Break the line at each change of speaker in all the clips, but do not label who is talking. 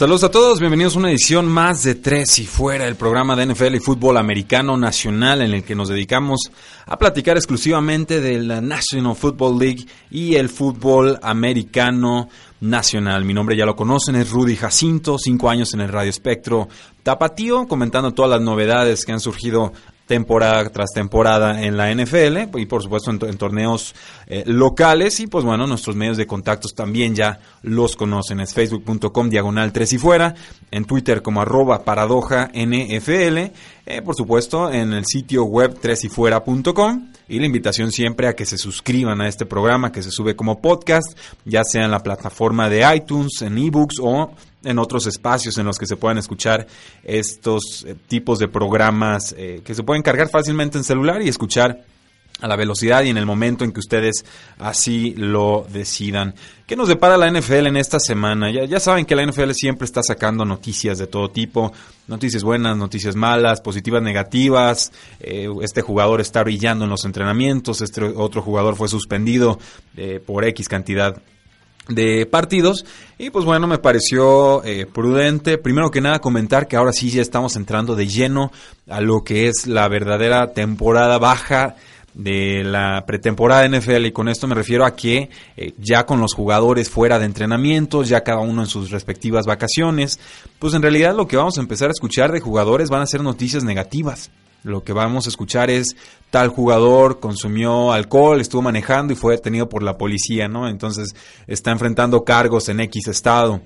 Saludos a todos, bienvenidos a una edición más de Tres y Fuera, el programa de NFL y fútbol americano nacional en el que nos dedicamos a platicar exclusivamente de la National Football League y el fútbol americano nacional. Mi nombre ya lo conocen, es Rudy Jacinto, cinco años en el Radio Espectro Tapatío, comentando todas las novedades que han surgido temporada tras temporada en la NFL y por supuesto en, torneos eh, locales y pues bueno, nuestros medios de contactos también ya los conocen. Es facebook.com diagonal 3 y fuera, en Twitter como arroba paradoja NFL, eh, por supuesto en el sitio web 3 y fuera.com y la invitación siempre a que se suscriban a este programa que se sube como podcast, ya sea en la plataforma de iTunes, en ebooks o en otros espacios en los que se puedan escuchar estos eh, tipos de programas eh, que se pueden cargar fácilmente en celular y escuchar a la velocidad y en el momento en que ustedes así lo decidan. ¿Qué nos depara la NFL en esta semana? Ya, saben que la NFL siempre está sacando noticias de todo tipo, noticias buenas, noticias malas, positivas, negativas. Eh, este jugador está brillando en los entrenamientos, este otro jugador fue suspendido por X cantidad de partidos. Y pues bueno me pareció eh, prudente. Primero que nada comentar que ahora sí ya estamos entrando de lleno a lo que es la verdadera temporada baja de la pretemporada NFL y con esto me refiero a que eh, ya con los jugadores fuera de entrenamientos, ya cada uno en sus respectivas vacaciones, pues en realidad lo que vamos a empezar a escuchar de jugadores van a ser noticias negativas. Lo que vamos a escuchar es tal jugador consumió alcohol, estuvo manejando y fue detenido por la policía, ¿no? Entonces está enfrentando cargos en X estado.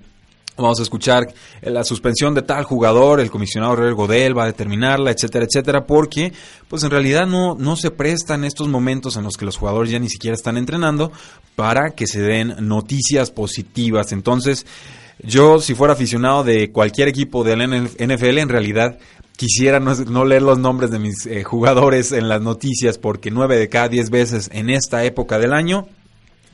Vamos a escuchar la suspensión de tal jugador, el comisionado Real Godel va a determinarla, etcétera, etcétera, porque pues en realidad no, no se prestan estos momentos en los que los jugadores ya ni siquiera están entrenando para que se den noticias positivas. Entonces, yo si fuera aficionado de cualquier equipo de la NFL, en realidad quisiera no, leer los nombres de mis eh, jugadores en las noticias porque nueve de cada diez veces en esta época del año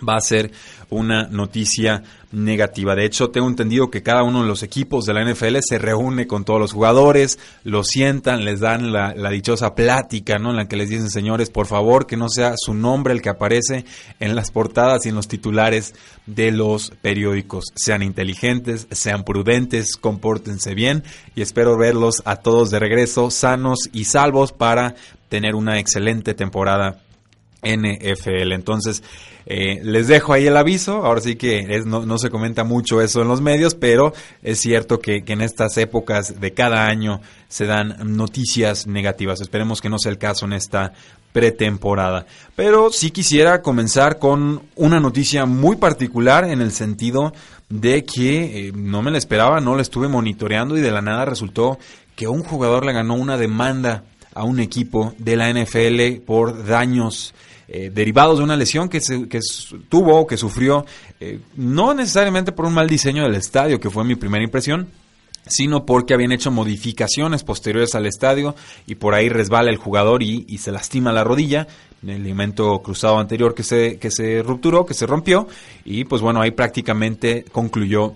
va a ser una noticia negativa. De hecho, tengo entendido que cada uno de los equipos de la NFL se reúne con todos los jugadores, los sientan, les dan la, dichosa plática, ¿no? En la que les dicen, señores, por favor, que no sea su nombre el que aparece en las portadas y en los titulares de los periódicos. Sean inteligentes, sean prudentes, compórtense bien y espero verlos a todos de regreso sanos y salvos para tener una excelente temporada NFL. Entonces, eh, les dejo ahí el aviso. Ahora sí que es, no, se comenta mucho eso en los medios, pero es cierto que, en estas épocas de cada año se dan noticias negativas. Esperemos que no sea el caso en esta pretemporada. Pero sí quisiera comenzar con una noticia muy particular en el sentido de que eh, no me la esperaba, no la estuve monitoreando y de la nada resultó que un jugador le ganó una demanda a un equipo de la NFL por daños eh, derivados de una lesión que, se, que tuvo o que sufrió, eh, no necesariamente por un mal diseño del estadio, que fue mi primera impresión, sino porque habían hecho modificaciones posteriores al estadio y por ahí resbala el jugador y, y se lastima la rodilla, el ligamento cruzado anterior que se, que se rupturó, que se rompió, y pues bueno, ahí prácticamente concluyó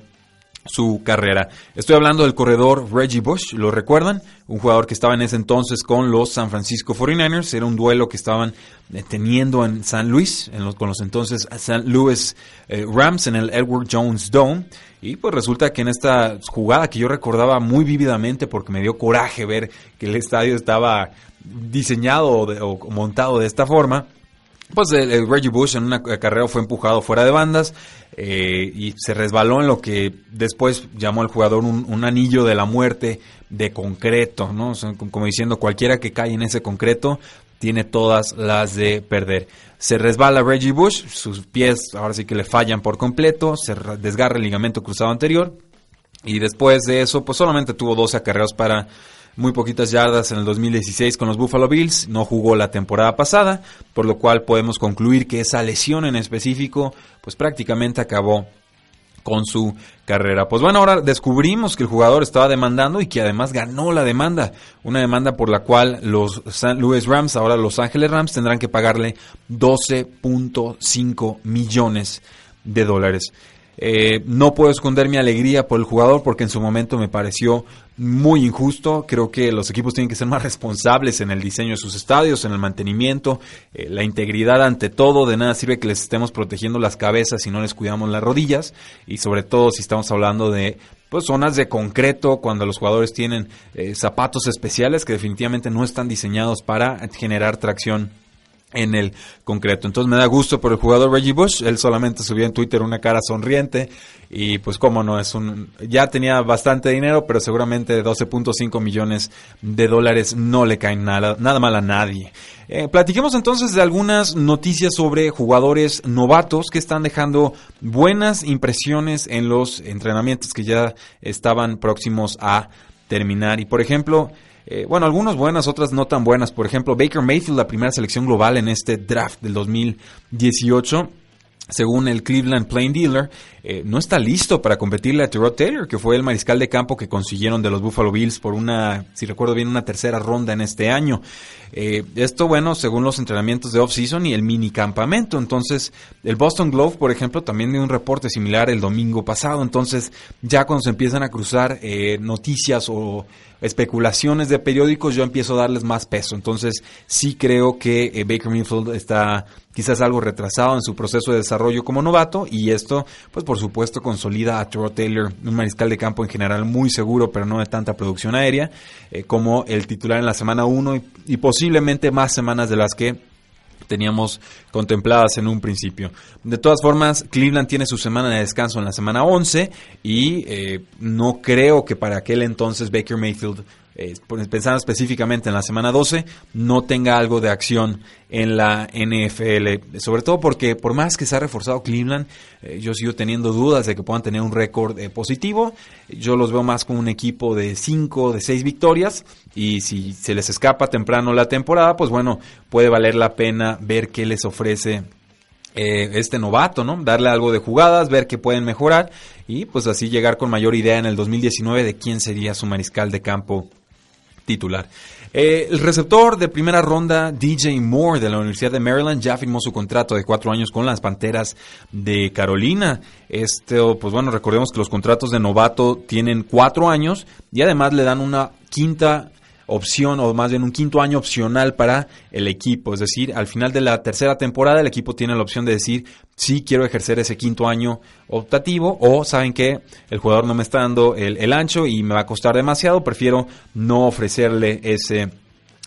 su carrera. Estoy hablando del corredor Reggie Bush, ¿lo recuerdan? Un jugador que estaba en ese entonces con los San Francisco 49ers. Era un duelo que estaban eh, teniendo en San Luis, en los, con los entonces San Louis eh, Rams en el Edward Jones Dome. Y pues resulta que en esta jugada que yo recordaba muy vívidamente porque me dio coraje ver que el estadio estaba diseñado o montado de esta forma, pues Reggie Bush en una carrera fue empujado fuera de bandas eh, y se resbaló en lo que después llamó al jugador un, anillo de la muerte de concreto, ¿no? como diciendo cualquiera que cae en ese concreto tiene todas las de perder. Se resbala Reggie Bush, sus pies ahora sí que le fallan por completo, se desgarra el ligamento cruzado anterior y después de eso pues solamente tuvo 12 acarreos para muy poquitas yardas en el 2016 con los Buffalo Bills, no jugó la temporada pasada, por lo cual podemos concluir que esa lesión en específico pues prácticamente acabó con su carrera. Pues bueno, ahora descubrimos que el jugador estaba demandando y que además ganó la demanda. Una demanda por la cual los St. Louis Rams, ahora Los Ángeles Rams, tendrán que pagarle 12.5 millones de dólares. Eh, no puedo esconder mi alegría por el jugador porque en su momento me pareció muy injusto. Creo que los equipos tienen que ser más responsables en el diseño de sus estadios, en el mantenimiento, eh, la integridad ante todo. De nada sirve que les estemos protegiendo las cabezas si no les cuidamos las rodillas y sobre todo si estamos hablando de pues zonas de concreto cuando los jugadores tienen eh, zapatos especiales que definitivamente no están diseñados para generar tracción en el concreto. Entonces me da gusto por el jugador Reggie Bush, él solamente subió en Twitter una cara sonriente y pues cómo no, es un ya tenía bastante dinero, pero seguramente 12.5 millones de dólares no le caen nada, nada mal a nadie. Eh, platiquemos entonces de algunas noticias sobre jugadores novatos que están dejando buenas impresiones en los entrenamientos que ya estaban próximos a terminar. Y por ejemplo, eh, bueno, algunas buenas, otras no tan buenas. Por ejemplo, Baker Mayfield, la primera selección global en este draft del 2018 según el Cleveland Plain Dealer, eh, no está listo para competirle a Terrell Taylor, que fue el mariscal de campo que consiguieron de los Buffalo Bills por una, si recuerdo bien, una tercera ronda en este año. Eh, esto, bueno, según los entrenamientos de off-season y el mini campamento. Entonces, el Boston Globe, por ejemplo, también dio un reporte similar el domingo pasado. Entonces, ya cuando se empiezan a cruzar eh, noticias o especulaciones de periódicos, yo empiezo a darles más peso. Entonces, sí creo que eh, Baker Mayfield está quizás algo retrasado en su proceso de desarrollo como novato y esto, pues por supuesto, consolida a Terrell Taylor, un mariscal de campo en general muy seguro, pero no de tanta producción aérea, eh, como el titular en la semana 1 y posiblemente más semanas de las que teníamos contempladas en un principio. De todas formas, Cleveland tiene su semana de descanso en la semana 11 y eh, no creo que para aquel entonces Baker Mayfield eh, pensando específicamente en la semana 12, no tenga algo de acción en la NFL. Sobre todo porque por más que se ha reforzado Cleveland, eh, yo sigo teniendo dudas de que puedan tener un récord eh, positivo. Yo los veo más como un equipo de 5, de 6 victorias. Y si se les escapa temprano la temporada, pues bueno, puede valer la pena ver qué les ofrece este novato, ¿no? Darle algo de jugadas, ver qué pueden mejorar y pues así llegar con mayor idea en el 2019 de quién sería su mariscal de campo titular. Eh, el receptor de primera ronda, DJ Moore de la Universidad de Maryland, ya firmó su contrato de cuatro años con las Panteras de Carolina. Esto, pues bueno, recordemos que los contratos de novato tienen cuatro años y además le dan una quinta opción o más bien un quinto año opcional para el equipo. Es decir, al final de la tercera temporada el equipo tiene la opción de decir si quiero ejercer ese quinto año optativo o saben que el jugador no me está dando el, ancho y me va a costar demasiado, prefiero no ofrecerle ese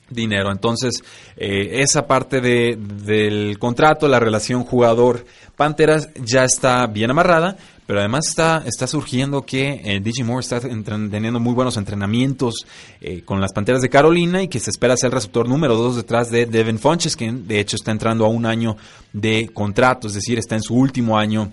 dinero. Entonces, eh, esa parte de, del contrato, la relación jugador-Panteras ya está bien amarrada, pero además está, está surgiendo que eh, DJ Moore está teniendo muy buenos entrenamientos eh, con las Panteras de Carolina y que se espera ser el receptor número dos detrás de Devin Funches, que de hecho está entrando a un año de contrato, es decir, está en su último año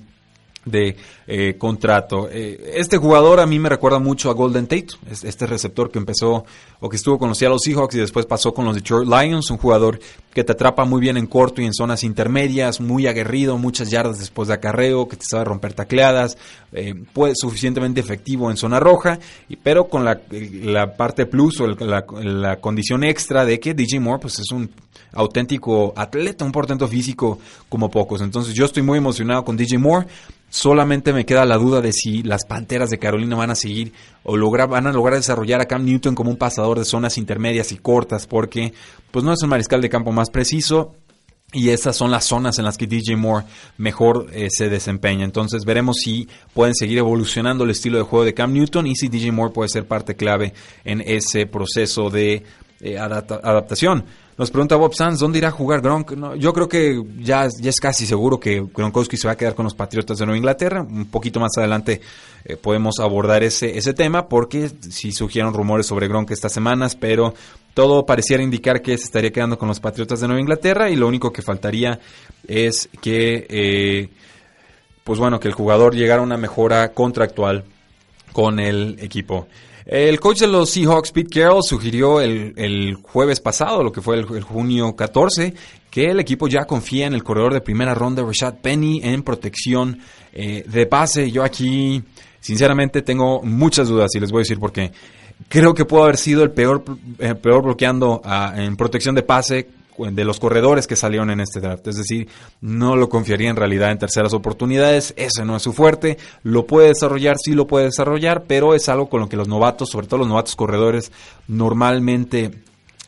de eh, contrato. Eh, este jugador a mí me recuerda mucho a Golden Tate, este receptor que empezó o que estuvo con los Seattle Seahawks y después pasó con los Detroit Lions, un jugador que te atrapa muy bien en corto y en zonas intermedias, muy aguerrido, muchas yardas después de acarreo, que te sabe romper tacleadas, eh, suficientemente efectivo en zona roja, pero con la, la parte plus o la, la, condición extra de que DJ Moore pues es un auténtico atleta, un portento físico como pocos. Entonces yo estoy muy emocionado con DJ Moore. Solamente me queda la duda de si las Panteras de Carolina van a seguir o lograr, van a lograr desarrollar a Cam Newton como un pasador de zonas intermedias y cortas, porque pues no es un mariscal de campo más preciso. Y esas son las zonas en las que DJ Moore mejor eh, se desempeña. Entonces veremos si pueden seguir evolucionando el estilo de juego de Cam Newton y si DJ Moore puede ser parte clave en ese proceso de eh, adaptación. Nos pregunta Bob Sanz, ¿dónde irá a jugar Gronk? yo creo que ya, es casi seguro que Gronkowski se va a quedar con los Patriotas de Nueva Inglaterra. Un poquito más adelante eh, podemos abordar ese, ese tema porque sí surgieron rumores sobre Gronk estas semanas, pero todo pareciera indicar que se estaría quedando con los Patriotas de Nueva Inglaterra y lo único que faltaría es que, eh, pues bueno, que el jugador llegara a una mejora contractual con el equipo. El coach de los Seahawks, Pete Carroll, sugirió el, jueves pasado, lo que fue el, junio 14, que el equipo ya confía en el corredor de primera ronda, Rashad Penny, en protección eh, de pase. Yo aquí, sinceramente, tengo muchas dudas y les voy a decir por qué. Creo que pudo haber sido el peor, eh, peor bloqueando ah, en protección de pase de los corredores que salieron en este draft. Es decir, no lo confiaría en realidad en terceras oportunidades. Ese no es su fuerte. Lo puede desarrollar, sí lo puede desarrollar, pero es algo con lo que los novatos, sobre todo los novatos corredores, normalmente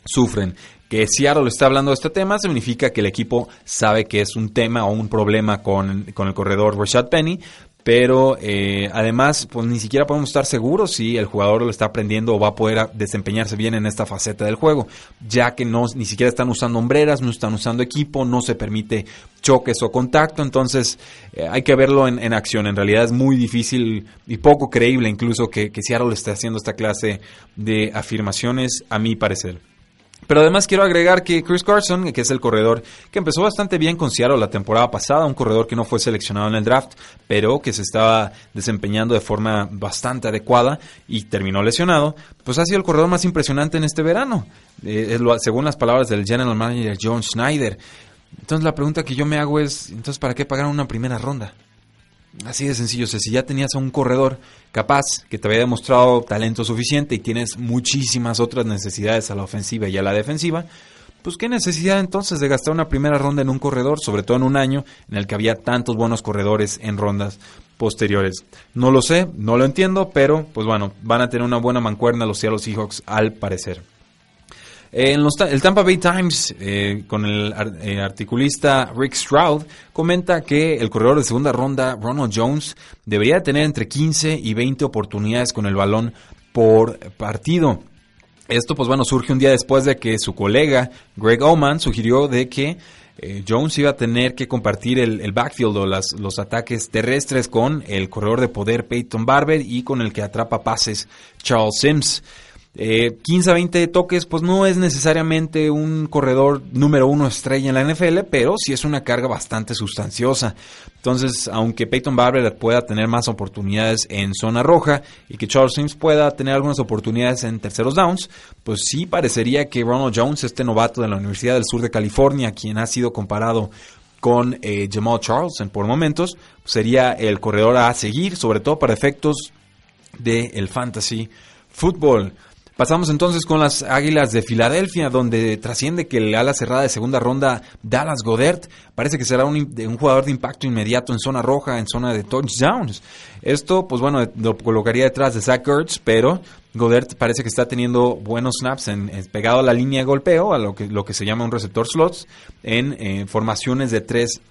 sufren. Que Seattle le está hablando de este tema significa que el equipo sabe que es un tema o un problema con, con el corredor Rashad Penny, pero eh, además pues ni siquiera podemos estar seguros si el jugador lo está aprendiendo o va a poder desempeñarse bien en esta faceta del juego, ya que no ni siquiera están usando hombreras, no están usando equipo, no se permite choques o contacto, entonces eh, hay que verlo en, acción. En realidad es muy difícil y poco creíble incluso que, que Seattle esté haciendo esta clase de afirmaciones, a mi parecer. Pero además quiero agregar que Chris Carson, que es el corredor que empezó bastante bien con Seattle la temporada pasada, un corredor que no fue seleccionado en el draft, pero que se estaba desempeñando de forma bastante adecuada y terminó lesionado, pues ha sido el corredor más impresionante en este verano, eh, según las palabras del general manager John Schneider. Entonces la pregunta que yo me hago es, entonces ¿para qué pagar una primera ronda? Así de sencillo, si ya tenías a un corredor capaz que te había demostrado talento suficiente y tienes muchísimas otras necesidades a la ofensiva y a la defensiva, pues qué necesidad entonces de gastar una primera ronda en un corredor, sobre todo en un año en el que había tantos buenos corredores en rondas posteriores. No lo sé, no lo entiendo, pero pues bueno, van a tener una buena mancuerna los Seattle Seahawks al parecer. En el Tampa Bay Times, eh, con el eh, articulista Rick Stroud, comenta que el corredor de segunda ronda, Ronald Jones, debería tener entre 15 y 20 oportunidades con el balón por partido. Esto, pues bueno, surge un día después de que su colega Greg Oman sugirió de que eh, Jones iba a tener que compartir el, backfield o los ataques terrestres con el corredor de poder Peyton Barber y con el que atrapa pases Charles Sims. 15 a 20 toques, pues no es necesariamente un corredor número uno estrella en la NFL, pero sí es una carga bastante sustanciosa. Entonces, aunque Peyton Barber pueda tener más oportunidades en zona roja y que Charles Sims pueda tener algunas oportunidades en terceros downs, pues sí parecería que Ronald Jones, este novato de la Universidad del Sur de California, quien ha sido comparado con eh, Jamal Charles por momentos, sería el corredor a seguir, sobre todo para efectos del fantasy fútbol. Pasamos entonces con las Águilas de Filadelfia, donde trasciende que el ala cerrada de segunda ronda, Dallas Godert, parece que será un, jugador de impacto inmediato en zona roja, en zona de touchdowns. Esto, pues bueno, lo colocaría detrás de Zach Ertz, pero Godert parece que está teniendo buenos snaps en, pegado a la línea de golpeo, a lo que, se llama un receptor slots, en eh, formaciones de tres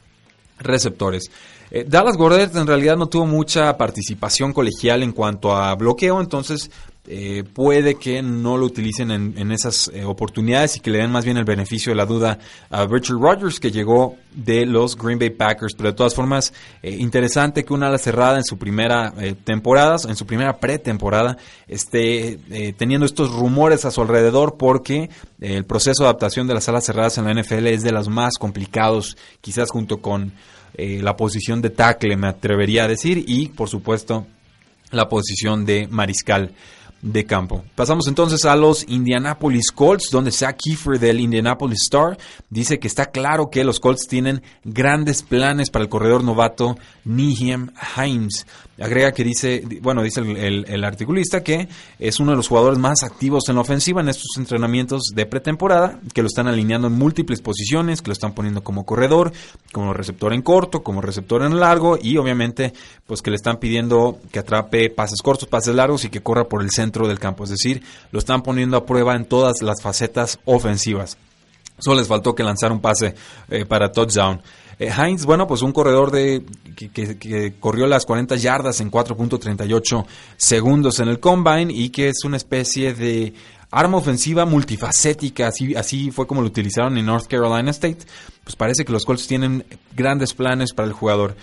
receptores. Eh, Dallas Godert en realidad no tuvo mucha participación colegial en cuanto a bloqueo, entonces eh, puede que no lo utilicen en, esas eh, oportunidades y que le den más bien el beneficio de la duda a Richard Rodgers que llegó de los Green Bay Packers. Pero de todas formas, eh, interesante que una ala cerrada en su primera temporada, en su primera pretemporada, esté teniendo estos rumores a su alrededor porque el proceso de adaptación de las alas cerradas en la NFL es de los más complicados, quizás junto con la posición de tackle, me atrevería a decir, y por supuesto la posición de mariscal de campo. Pasamos entonces a los Indianapolis Colts, donde Zach Kiefer del Indianapolis Star dice que está claro que los Colts tienen grandes planes para el corredor novato Nihem Himes. Agrega que dice, bueno, dice el, articulista que es uno de los jugadores más activos en la ofensiva en estos entrenamientos de pretemporada, que lo están alineando en múltiples posiciones, que lo están poniendo como corredor, como receptor en corto, como receptor en largo y obviamente pues que le están pidiendo que atrape pases cortos, pases largos y que corra por el centro del campo, es decir, lo están poniendo a prueba en todas las facetas ofensivas. Solo les faltó que lanzar un pase eh, para touchdown. Eh, Heinz, bueno, pues un corredor de que, corrió las 40 yardas en 4.38 segundos en el combine y que es una especie de arma ofensiva multifacética, así, así fue como lo utilizaron en North Carolina State. Pues parece que los Colts tienen grandes planes para el jugador.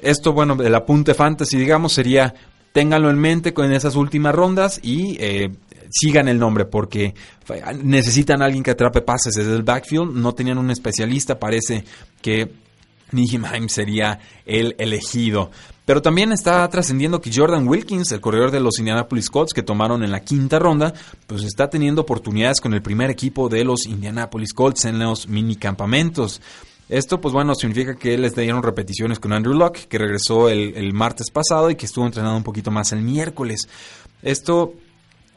Esto, bueno, el apunte fantasy, digamos, sería ténganlo en mente con esas últimas rondas y eh, sigan el nombre porque necesitan a alguien que atrape pases desde el backfield. No tenían un especialista, parece que Nijimheim sería el elegido. Pero también está trascendiendo que Jordan Wilkins, el corredor de los Indianapolis Colts que tomaron en la quinta ronda, pues está teniendo oportunidades con el primer equipo de los Indianapolis Colts en los mini campamentos. Esto, pues bueno, significa que les dieron repeticiones con Andrew Locke, que regresó el, el martes pasado y que estuvo entrenando un poquito más el miércoles. Esto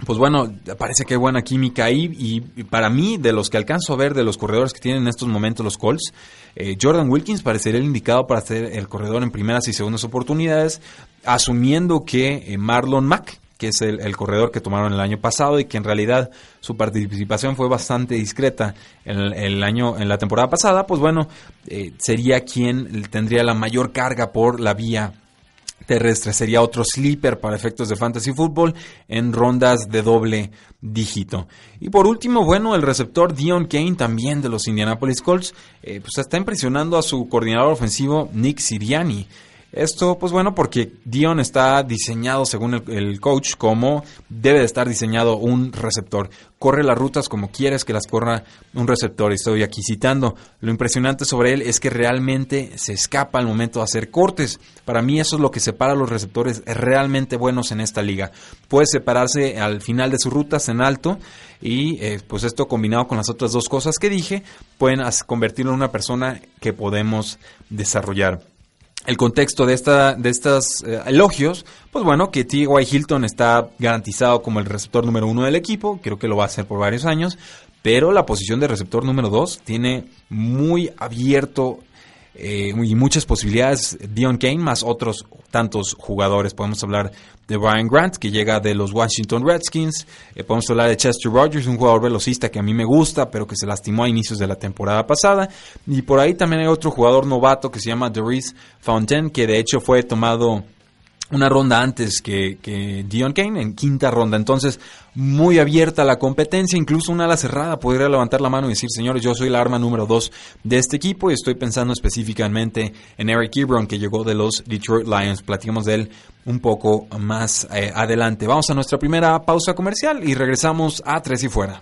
pues bueno, parece que hay buena química ahí y, para mí, de los que alcanzo a ver de los corredores que tienen en estos momentos los Colts, eh, Jordan Wilkins parecería el indicado para ser el corredor en primeras y segundas oportunidades, asumiendo que eh, Marlon Mack, que es el, corredor que tomaron el año pasado y que en realidad su participación fue bastante discreta en el, año en la temporada pasada, pues bueno, eh, sería quien tendría la mayor carga por la vía terrestre. Sería otro sleeper para efectos de fantasy fútbol en rondas de doble dígito. Y por último, bueno, el receptor Dion Kane, también de los Indianapolis Colts, eh, pues está impresionando a su coordinador ofensivo Nick Siriani. Esto, pues bueno, porque Dion está diseñado, según el, coach, como debe de estar diseñado un receptor. Corre las rutas como quieres que las corra un receptor. Estoy aquí citando. Lo impresionante sobre él es que realmente se escapa al momento de hacer cortes. Para mí eso es lo que separa los receptores realmente buenos en esta liga. Puede separarse al final de sus rutas en alto y eh, pues esto combinado con las otras dos cosas que dije, pueden convertirlo en una persona que podemos desarrollar el contexto de, esta, de estos eh, elogios, pues bueno, que T.Y. Hilton está garantizado como el receptor número uno del equipo, creo que lo va a hacer por varios años, pero la posición de receptor número dos tiene muy abierto eh, y muchas posibilidades. Dion Kane más otros tantos jugadores. Podemos hablar de Brian Grant, que llega de los Washington Redskins. Eh, podemos hablar de Chester Rogers, un jugador velocista que a mí me gusta, pero que se lastimó a inicios de la temporada pasada. Y por ahí también hay otro jugador novato que se llama Doris Fountain, que de hecho fue tomado una ronda antes que, que, Dion Kane, en quinta ronda. Entonces, muy abierta la competencia, incluso una ala cerrada podría levantar la mano y decir, señores, yo soy la arma número dos de este equipo y estoy pensando específicamente en Eric Ebron, que llegó de los Detroit Lions. Platicamos de él un poco más eh, adelante. Vamos a nuestra primera pausa comercial y regresamos a Tres y Fuera.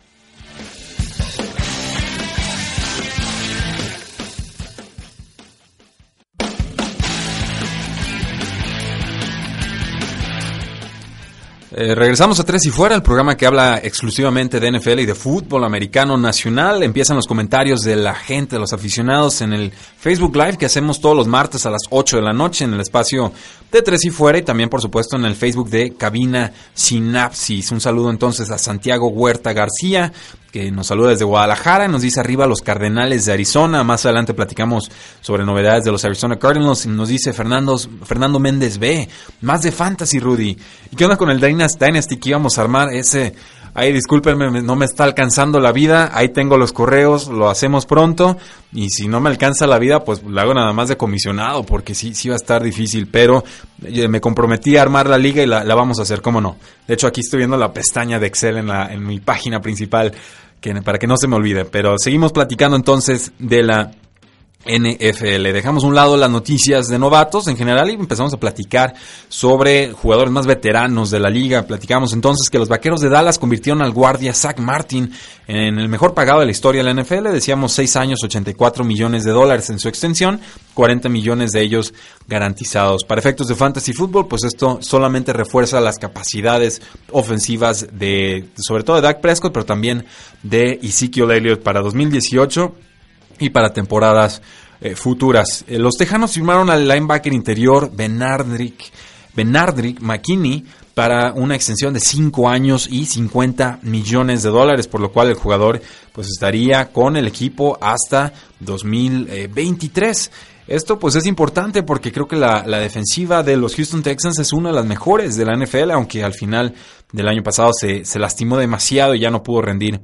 Eh, regresamos a Tres y Fuera, el programa que habla exclusivamente de NFL y de fútbol americano nacional. Empiezan los comentarios de la gente, de los aficionados en el Facebook Live que hacemos todos los martes a las 8 de la noche en el espacio de Tres y Fuera y también, por supuesto, en el Facebook de Cabina Sinapsis. Un saludo entonces a Santiago Huerta García, que nos saluda desde Guadalajara, nos dice arriba los Cardenales de Arizona, más adelante platicamos sobre novedades de los Arizona Cardinals, nos dice Fernando, Fernando Méndez B, más de Fantasy Rudy, ¿y qué onda con el Dynasty que íbamos a armar? Ese, ahí discúlpenme, no me está alcanzando la vida, ahí tengo los correos, lo hacemos pronto, y si no me alcanza la vida, pues lo hago nada más de comisionado, porque sí, sí va a estar difícil, pero eh, me comprometí a armar la liga y la, vamos a hacer, ¿cómo no? De hecho, aquí estoy viendo la pestaña de Excel en, la, en mi página principal para que no se me olvide. Pero seguimos platicando entonces de la NFL. Dejamos a un lado las noticias de novatos en general y empezamos a platicar sobre jugadores más veteranos de la liga. Platicamos entonces que los vaqueros de Dallas convirtieron al guardia Zach Martin en el mejor pagado de la historia de la NFL. Decíamos 6 años, 84 millones de dólares en su extensión, 40 millones de ellos garantizados. Para efectos de fantasy fútbol, pues esto solamente refuerza las capacidades ofensivas de, sobre todo de Dak Prescott, pero también de Ezekiel Elliott para 2018 y para temporadas eh, futuras. Eh, los Tejanos firmaron al linebacker interior Benardrick, Benardrick McKinney para una extensión de 5 años y 50 millones de dólares, por lo cual el jugador pues estaría con el equipo hasta 2023. Esto pues es importante porque creo que la, defensiva de los Houston Texans es una de las mejores de la NFL, aunque al final del año pasado se, se lastimó demasiado y ya no pudo rendir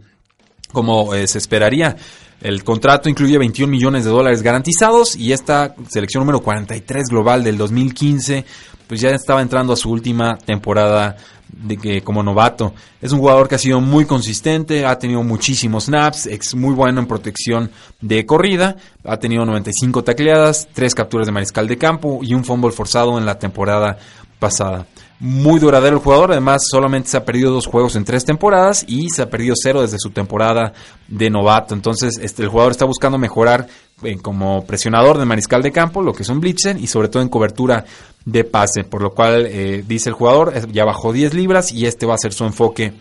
como eh, se esperaría. El contrato incluye 21 millones de dólares garantizados y esta selección número 43 global del 2015 pues ya estaba entrando a su última temporada de que como novato. Es un jugador que ha sido muy consistente, ha tenido muchísimos snaps, es muy bueno en protección de corrida, ha tenido 95 tacleadas, 3 capturas de mariscal de campo y un fumble forzado en la temporada pasada muy duradero el jugador. Además, solamente se ha perdido dos juegos en tres temporadas y se ha perdido cero desde su temporada de novato. Entonces, este, el jugador está buscando mejorar eh, como presionador de mariscal de campo, lo que es un blitzen, y sobre todo en cobertura de pase, por lo cual eh, dice el jugador, ya bajó 10 libras y este va a ser su enfoque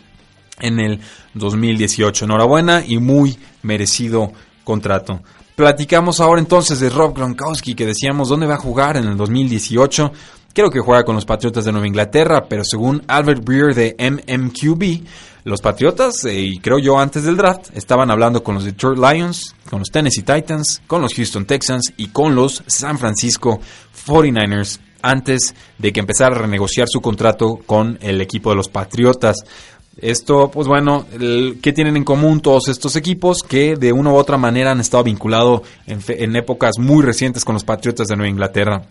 en el 2018. Enhorabuena y muy merecido contrato. Platicamos ahora entonces de Rob Gronkowski, que decíamos dónde va a jugar en el 2018. Creo que juega con los Patriotas de Nueva Inglaterra, pero según Albert Breer de MMQB, los Patriotas, eh, y creo yo antes del draft, estaban hablando con los Detroit Lions, con los Tennessee Titans, con los Houston Texans y con los San Francisco 49ers antes de que empezara a renegociar su contrato con el equipo de los Patriotas. Esto, pues bueno, ¿qué tienen en común todos estos equipos? Que de una u otra manera han estado vinculados en épocas muy recientes con los Patriotas de Nueva Inglaterra.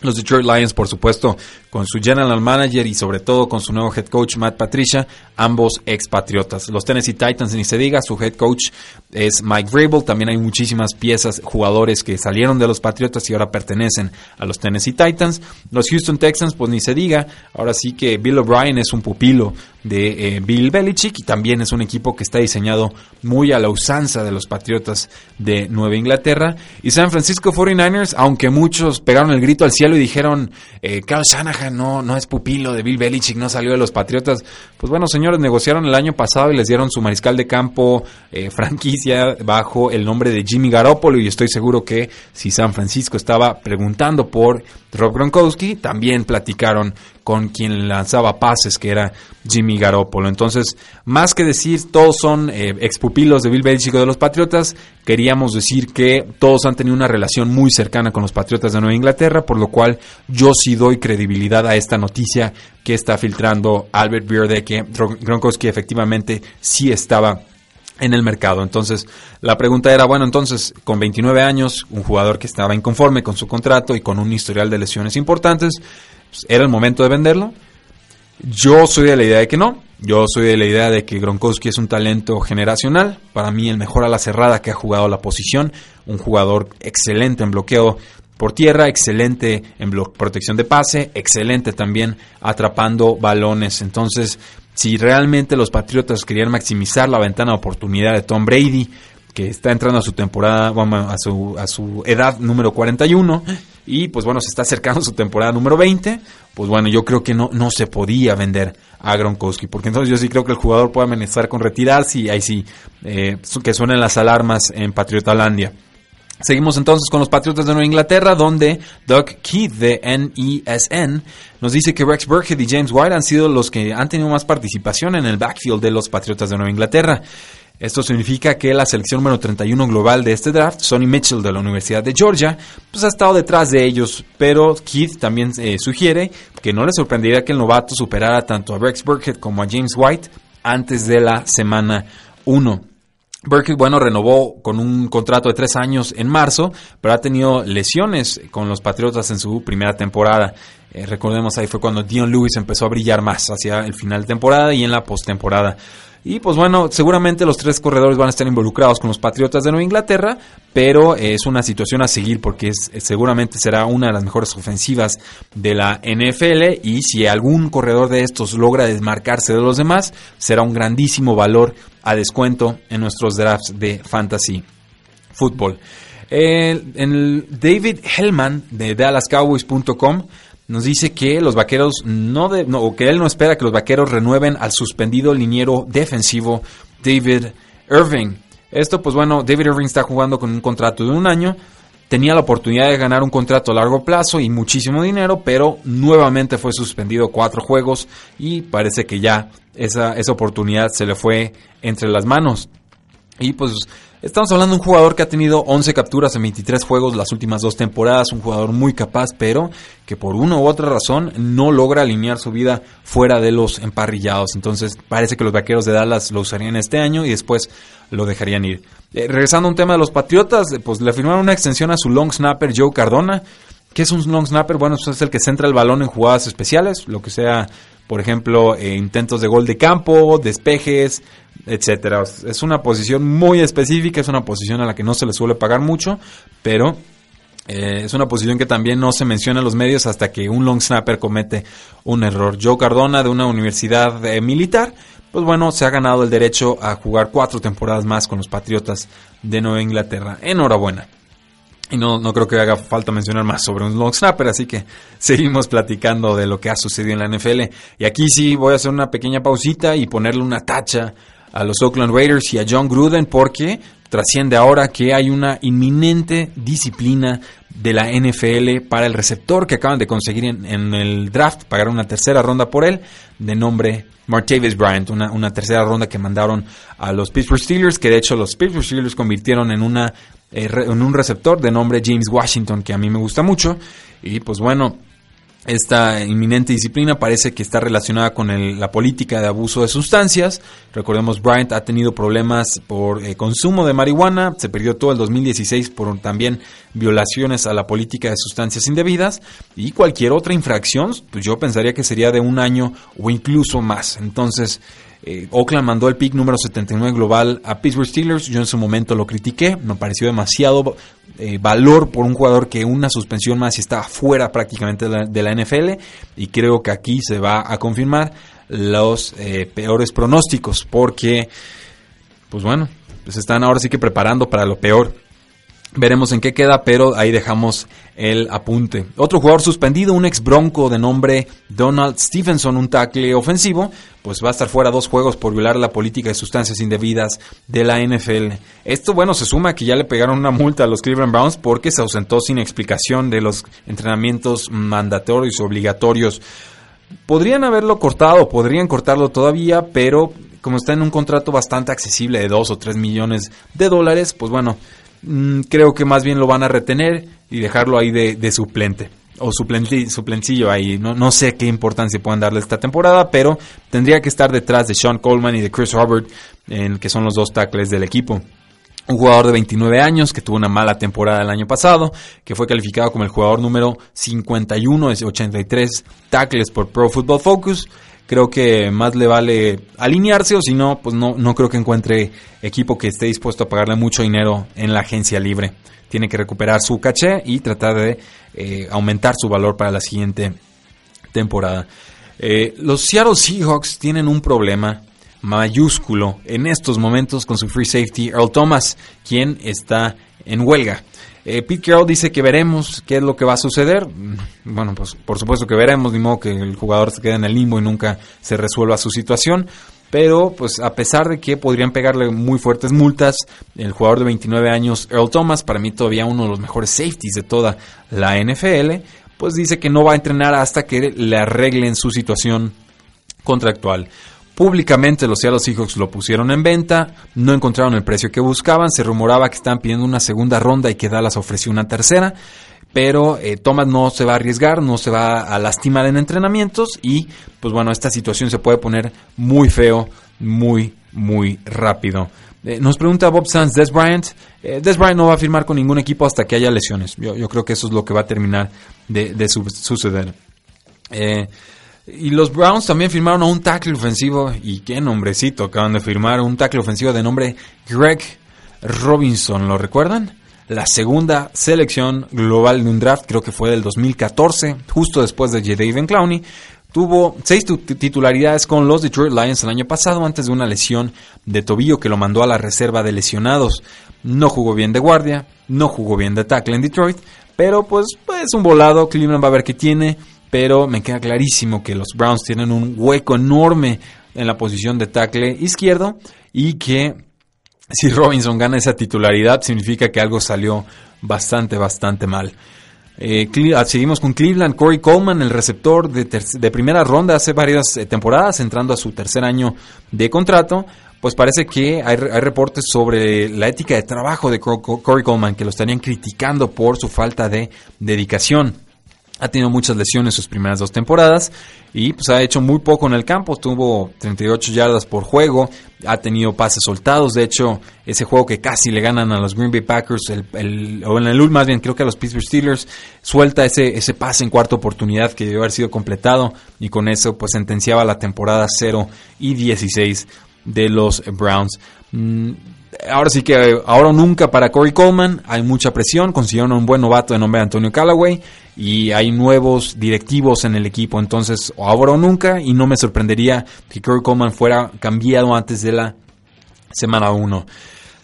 Los Detroit Lions, por supuesto, con su general manager y sobre todo con su nuevo head coach Matt Patricia, ambos expatriotas. Los Tennessee Titans, ni se diga, su head coach es Mike Vrabel. También hay muchísimas piezas, jugadores que salieron de los Patriotas y ahora pertenecen a los Tennessee Titans. Los Houston Texans, pues ni se diga. Ahora sí que Bill O'Brien es un pupilo de eh, Bill Belichick y también es un equipo que está diseñado muy a la usanza de los Patriotas de Nueva Inglaterra. Y San Francisco 49ers, aunque muchos pegaron el grito al cielo y dijeron, eh, Carl Shanahan no, no es pupilo de Bill Belichick, no salió de los Patriotas. Pues bueno, señores, negociaron el año pasado y les dieron su mariscal de campo eh, franquicia bajo el nombre de Jimmy Garoppolo y estoy seguro que si San Francisco estaba preguntando por Rob Gronkowski, también platicaron con quien lanzaba pases, que era Jimmy Garoppolo. Entonces, más que decir todos son eh, expupilos de Bill Belichick de los Patriotas, queríamos decir que todos han tenido una relación muy cercana con los Patriotas de Nueva Inglaterra, por lo cual yo sí doy credibilidad a esta noticia que está filtrando Albert Beer de que Gronkowski efectivamente sí estaba en el mercado. Entonces, la pregunta era, bueno, entonces, con 29 años, un jugador que estaba inconforme con su contrato y con un historial de lesiones importantes, pues, ¿era el momento de venderlo? Yo soy de la idea de que no. Yo soy de la idea de que Gronkowski es un talento generacional. Para mí, el mejor a la cerrada que ha jugado la posición. Un jugador excelente en bloqueo por tierra, excelente en protección de pase, excelente también atrapando balones. Entonces, si realmente los Patriotas querían maximizar la ventana de oportunidad de Tom Brady, que está entrando a su temporada, a su, a su edad número 41, y pues bueno, se está acercando a su temporada número 20, pues bueno, yo creo que no, no se podía vender a Gronkowski, porque entonces yo sí creo que el jugador puede amenazar con retirarse y ahí sí, eh, que suenen las alarmas en Patriotalandia. Seguimos entonces con los Patriotas de Nueva Inglaterra, donde Doug Keith de NESN nos dice que Rex Burkhead y James White han sido los que han tenido más participación en el backfield de los Patriotas de Nueva Inglaterra. Esto significa que la selección número 31 global de este draft, Sonny Mitchell de la Universidad de Georgia, pues ha estado detrás de ellos, pero Keith también eh, sugiere que no le sorprendería que el novato superara tanto a Rex Burkhead como a James White antes de la semana 1. Burkhead, bueno, renovó con un contrato de tres años en marzo, pero ha tenido lesiones con los Patriotas en su primera temporada. Eh, recordemos, ahí fue cuando Dion Lewis empezó a brillar más hacia el final de temporada y en la postemporada. Y pues bueno, seguramente los tres corredores van a estar involucrados con los Patriotas de Nueva Inglaterra, pero es una situación a seguir porque es, seguramente será una de las mejores ofensivas de la NFL y si algún corredor de estos logra desmarcarse de los demás, será un grandísimo valor a descuento en nuestros drafts de fantasy fútbol. el David Hellman de DallasCowboys.com nos dice que los vaqueros no, de, o que él no espera que los vaqueros renueven al suspendido liniero defensivo David Irving. Esto, pues bueno, David Irving está jugando con un contrato de un año. Tenía la oportunidad de ganar un contrato a largo plazo y muchísimo dinero, pero nuevamente fue suspendido cuatro juegos y parece que ya esa, esa oportunidad se le fue entre las manos. Y pues Estamos hablando de un jugador que ha tenido 11 capturas en 23 juegos las últimas dos temporadas, un jugador muy capaz, pero que por una u otra razón no logra alinear su vida fuera de los emparrillados. Entonces parece que los vaqueros de Dallas lo usarían este año y después lo dejarían ir. Eh, regresando a un tema de los Patriotas, eh, pues le firmaron una extensión a su long snapper Joe Cardona. ¿Qué es un long snapper? Bueno, es el que centra el balón en jugadas especiales, lo que sea por ejemplo, eh, intentos de gol de campo, despejes, etcétera. Es una posición muy específica, es una posición a la que no se le suele pagar mucho, pero eh, es una posición que también no se menciona en los medios hasta que un long snapper comete un error. Joe Cardona de una universidad eh, militar, pues bueno, se ha ganado el derecho a jugar cuatro temporadas más con los Patriotas de Nueva Inglaterra. Enhorabuena. Y no, no creo que haga falta mencionar más sobre un long snapper, así que seguimos platicando de lo que ha sucedido en la NFL. Y aquí sí voy a hacer una pequeña pausita y ponerle una tacha a los Oakland Raiders y a John Gruden porque trasciende ahora que hay una inminente disciplina de la NFL para el receptor que acaban de conseguir en, el draft, pagar una tercera ronda por él, de nombre Martavis Bryant, una, una, tercera ronda que mandaron a los Pittsburgh Steelers, que de hecho los Pittsburgh Steelers convirtieron en, una, en un receptor de nombre James Washington, que a mí me gusta mucho. Y pues bueno, esta inminente disciplina parece que está relacionada con la política de abuso de sustancias. Recordemos, Bryant ha tenido problemas por eh, consumo de marihuana, se perdió todo el 2016 por también violaciones a la política de sustancias indebidas y cualquier otra infracción, pues yo pensaría que sería de un año o incluso más. Entonces, eh, Oakland mandó el pick número 79 global a Pittsburgh Steelers. Yo en su momento lo critiqué, me pareció demasiado eh, valor por un jugador que una suspensión más y estaba fuera prácticamente de la, NFL. Y creo que aquí se va a confirmar los eh, peores pronósticos, porque, pues bueno, pues están ahora sí que preparando para lo peor. Veremos en qué queda, pero ahí dejamos el apunte. Otro jugador suspendido, un ex bronco de nombre Donald Stevenson, un tackle ofensivo, pues va a estar fuera dos juegos por violar la política de sustancias indebidas de la NFL. Esto, bueno, se suma a que ya le pegaron una multa a los Cleveland Browns porque se ausentó sin explicación de los entrenamientos mandatorios obligatorios. Podrían haberlo cortado, podrían cortarlo todavía, pero como está en un contrato bastante accesible de 2 o 3 millones de dólares, pues bueno, creo que más bien lo van a retener y dejarlo ahí de, suplente o suplencillo ahí. No, no sé qué importancia puedan darle esta temporada, pero tendría que estar detrás de Sean Coleman y de Chris Hubbard, en, que son los dos tackles del equipo. Un jugador de 29 años que tuvo una mala temporada el año pasado, que fue calificado como el jugador número 51 de 83 tackles por Pro Football Focus creo que más le vale alinearse o si no, pues no, no creo que encuentre equipo que esté dispuesto a pagarle mucho dinero en la agencia libre. Tiene que recuperar su caché y tratar de eh, aumentar su valor para la siguiente temporada. Eh, los Seattle Seahawks tienen un problema mayúsculo en estos momentos con su free safety Earl Thomas, quien está en huelga. Eh, Pete Carroll dice que veremos qué es lo que va a suceder. Mm, bueno, pues por supuesto que veremos, ni modo que el jugador se quede en el limbo y nunca se resuelva su situación. Pero, pues a pesar de que podrían pegarle muy fuertes multas, el jugador de 29 años, Earl Thomas, para mí todavía uno de los mejores safeties de toda la NFL, pues dice que no va a entrenar hasta que le arreglen su situación contractual. Públicamente los Seattle Seahawks lo pusieron en venta, no encontraron el precio que buscaban, se rumoraba que estaban pidiendo una segunda ronda y que Dallas ofreció una tercera, pero eh, Thomas no se va a arriesgar, no se va a lastimar en entrenamientos y pues bueno, esta situación se puede poner muy feo, muy, muy rápido. Eh, nos pregunta Bob Sands, Des Bryant. Eh, Des Bryant no va a firmar con ningún equipo hasta que haya lesiones. Yo, creo que eso es lo que va a terminar de, de suceder. Eh, y los Browns también firmaron a un tackle ofensivo. Y qué nombrecito acaban de firmar. Un tackle ofensivo de nombre Greg Robinson. ¿Lo recuerdan? La segunda selección global de un draft, creo que fue del 2014, justo después de Jadavion Clowney. Tuvo seis titularidades con los Detroit Lions el año pasado antes de una lesión de tobillo que lo mandó a la reserva de lesionados. No jugó bien de guardia, no jugó bien de tackle en Detroit, pero pues, pues un volado, Cleveland va a ver qué tiene pero me queda clarísimo que los Browns tienen un hueco enorme en la posición de tackle izquierdo y que si Robinson gana esa titularidad significa que algo salió bastante, bastante mal. Eh, ah, seguimos con Cleveland, Corey Coleman, el receptor de, primera ronda hace varias eh, temporadas, entrando a su tercer año de contrato, pues parece que hay, hay, reportes sobre la ética de trabajo de Corey Coleman, que lo estarían criticando por su falta de dedicación. Ha tenido muchas lesiones sus primeras dos temporadas y pues ha hecho muy poco en el campo. Tuvo 38 yardas por juego, ha tenido pases soltados. De hecho, ese juego que casi le ganan a los Green Bay Packers, el, o en el más bien creo que a los Pittsburgh Steelers, suelta ese, ese pase en cuarta oportunidad que debió haber sido completado y con eso pues sentenciaba la temporada 0 y 16 de los Browns. Mm, ahora sí que ahora o nunca para Corey Coleman, hay mucha presión, consiguieron un buen novato de nombre Antonio Callaway y hay nuevos directivos en el equipo, entonces ahora o nunca y no me sorprendería que Corey Coleman fuera cambiado antes de la semana 1.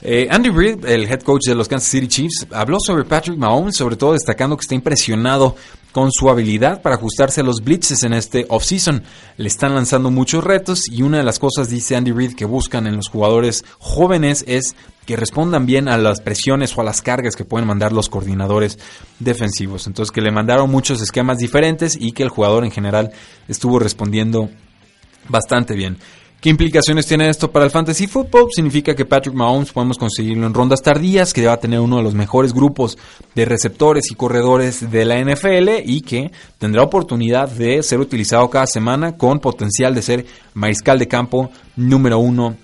Eh, Andy Reid, el head coach de los Kansas City Chiefs, habló sobre Patrick Mahomes, sobre todo destacando que está impresionado con su habilidad para ajustarse a los blitzes en este offseason. Le están lanzando muchos retos y una de las cosas, dice Andy Reid, que buscan en los jugadores jóvenes es que respondan bien a las presiones o a las cargas que pueden mandar los coordinadores defensivos. Entonces que le mandaron muchos esquemas diferentes y que el jugador en general estuvo respondiendo bastante bien. ¿Qué implicaciones tiene esto para el fantasy football? Significa que Patrick Mahomes podemos conseguirlo en rondas tardías, que va a tener uno de los mejores grupos de receptores y corredores de la NFL y que tendrá oportunidad de ser utilizado cada semana con potencial de ser mariscal de campo número uno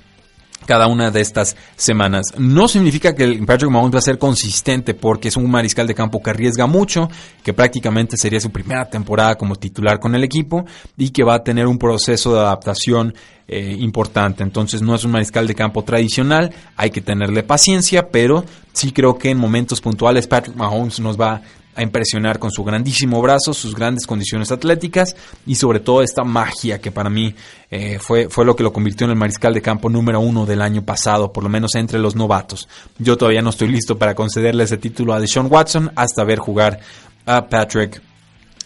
cada una de estas semanas. No significa que Patrick Mahomes va a ser consistente porque es un mariscal de campo que arriesga mucho, que prácticamente sería su primera temporada como titular con el equipo y que va a tener un proceso de adaptación eh, importante. Entonces no es un mariscal de campo tradicional, hay que tenerle paciencia, pero sí creo que en momentos puntuales Patrick Mahomes nos va a impresionar con su grandísimo brazo, sus grandes condiciones atléticas y sobre todo esta magia que para mí eh, fue, fue lo que lo convirtió en el mariscal de campo número uno del año pasado, por lo menos entre los novatos. Yo todavía no estoy listo para concederle ese título a Deshaun Watson hasta ver jugar a Patrick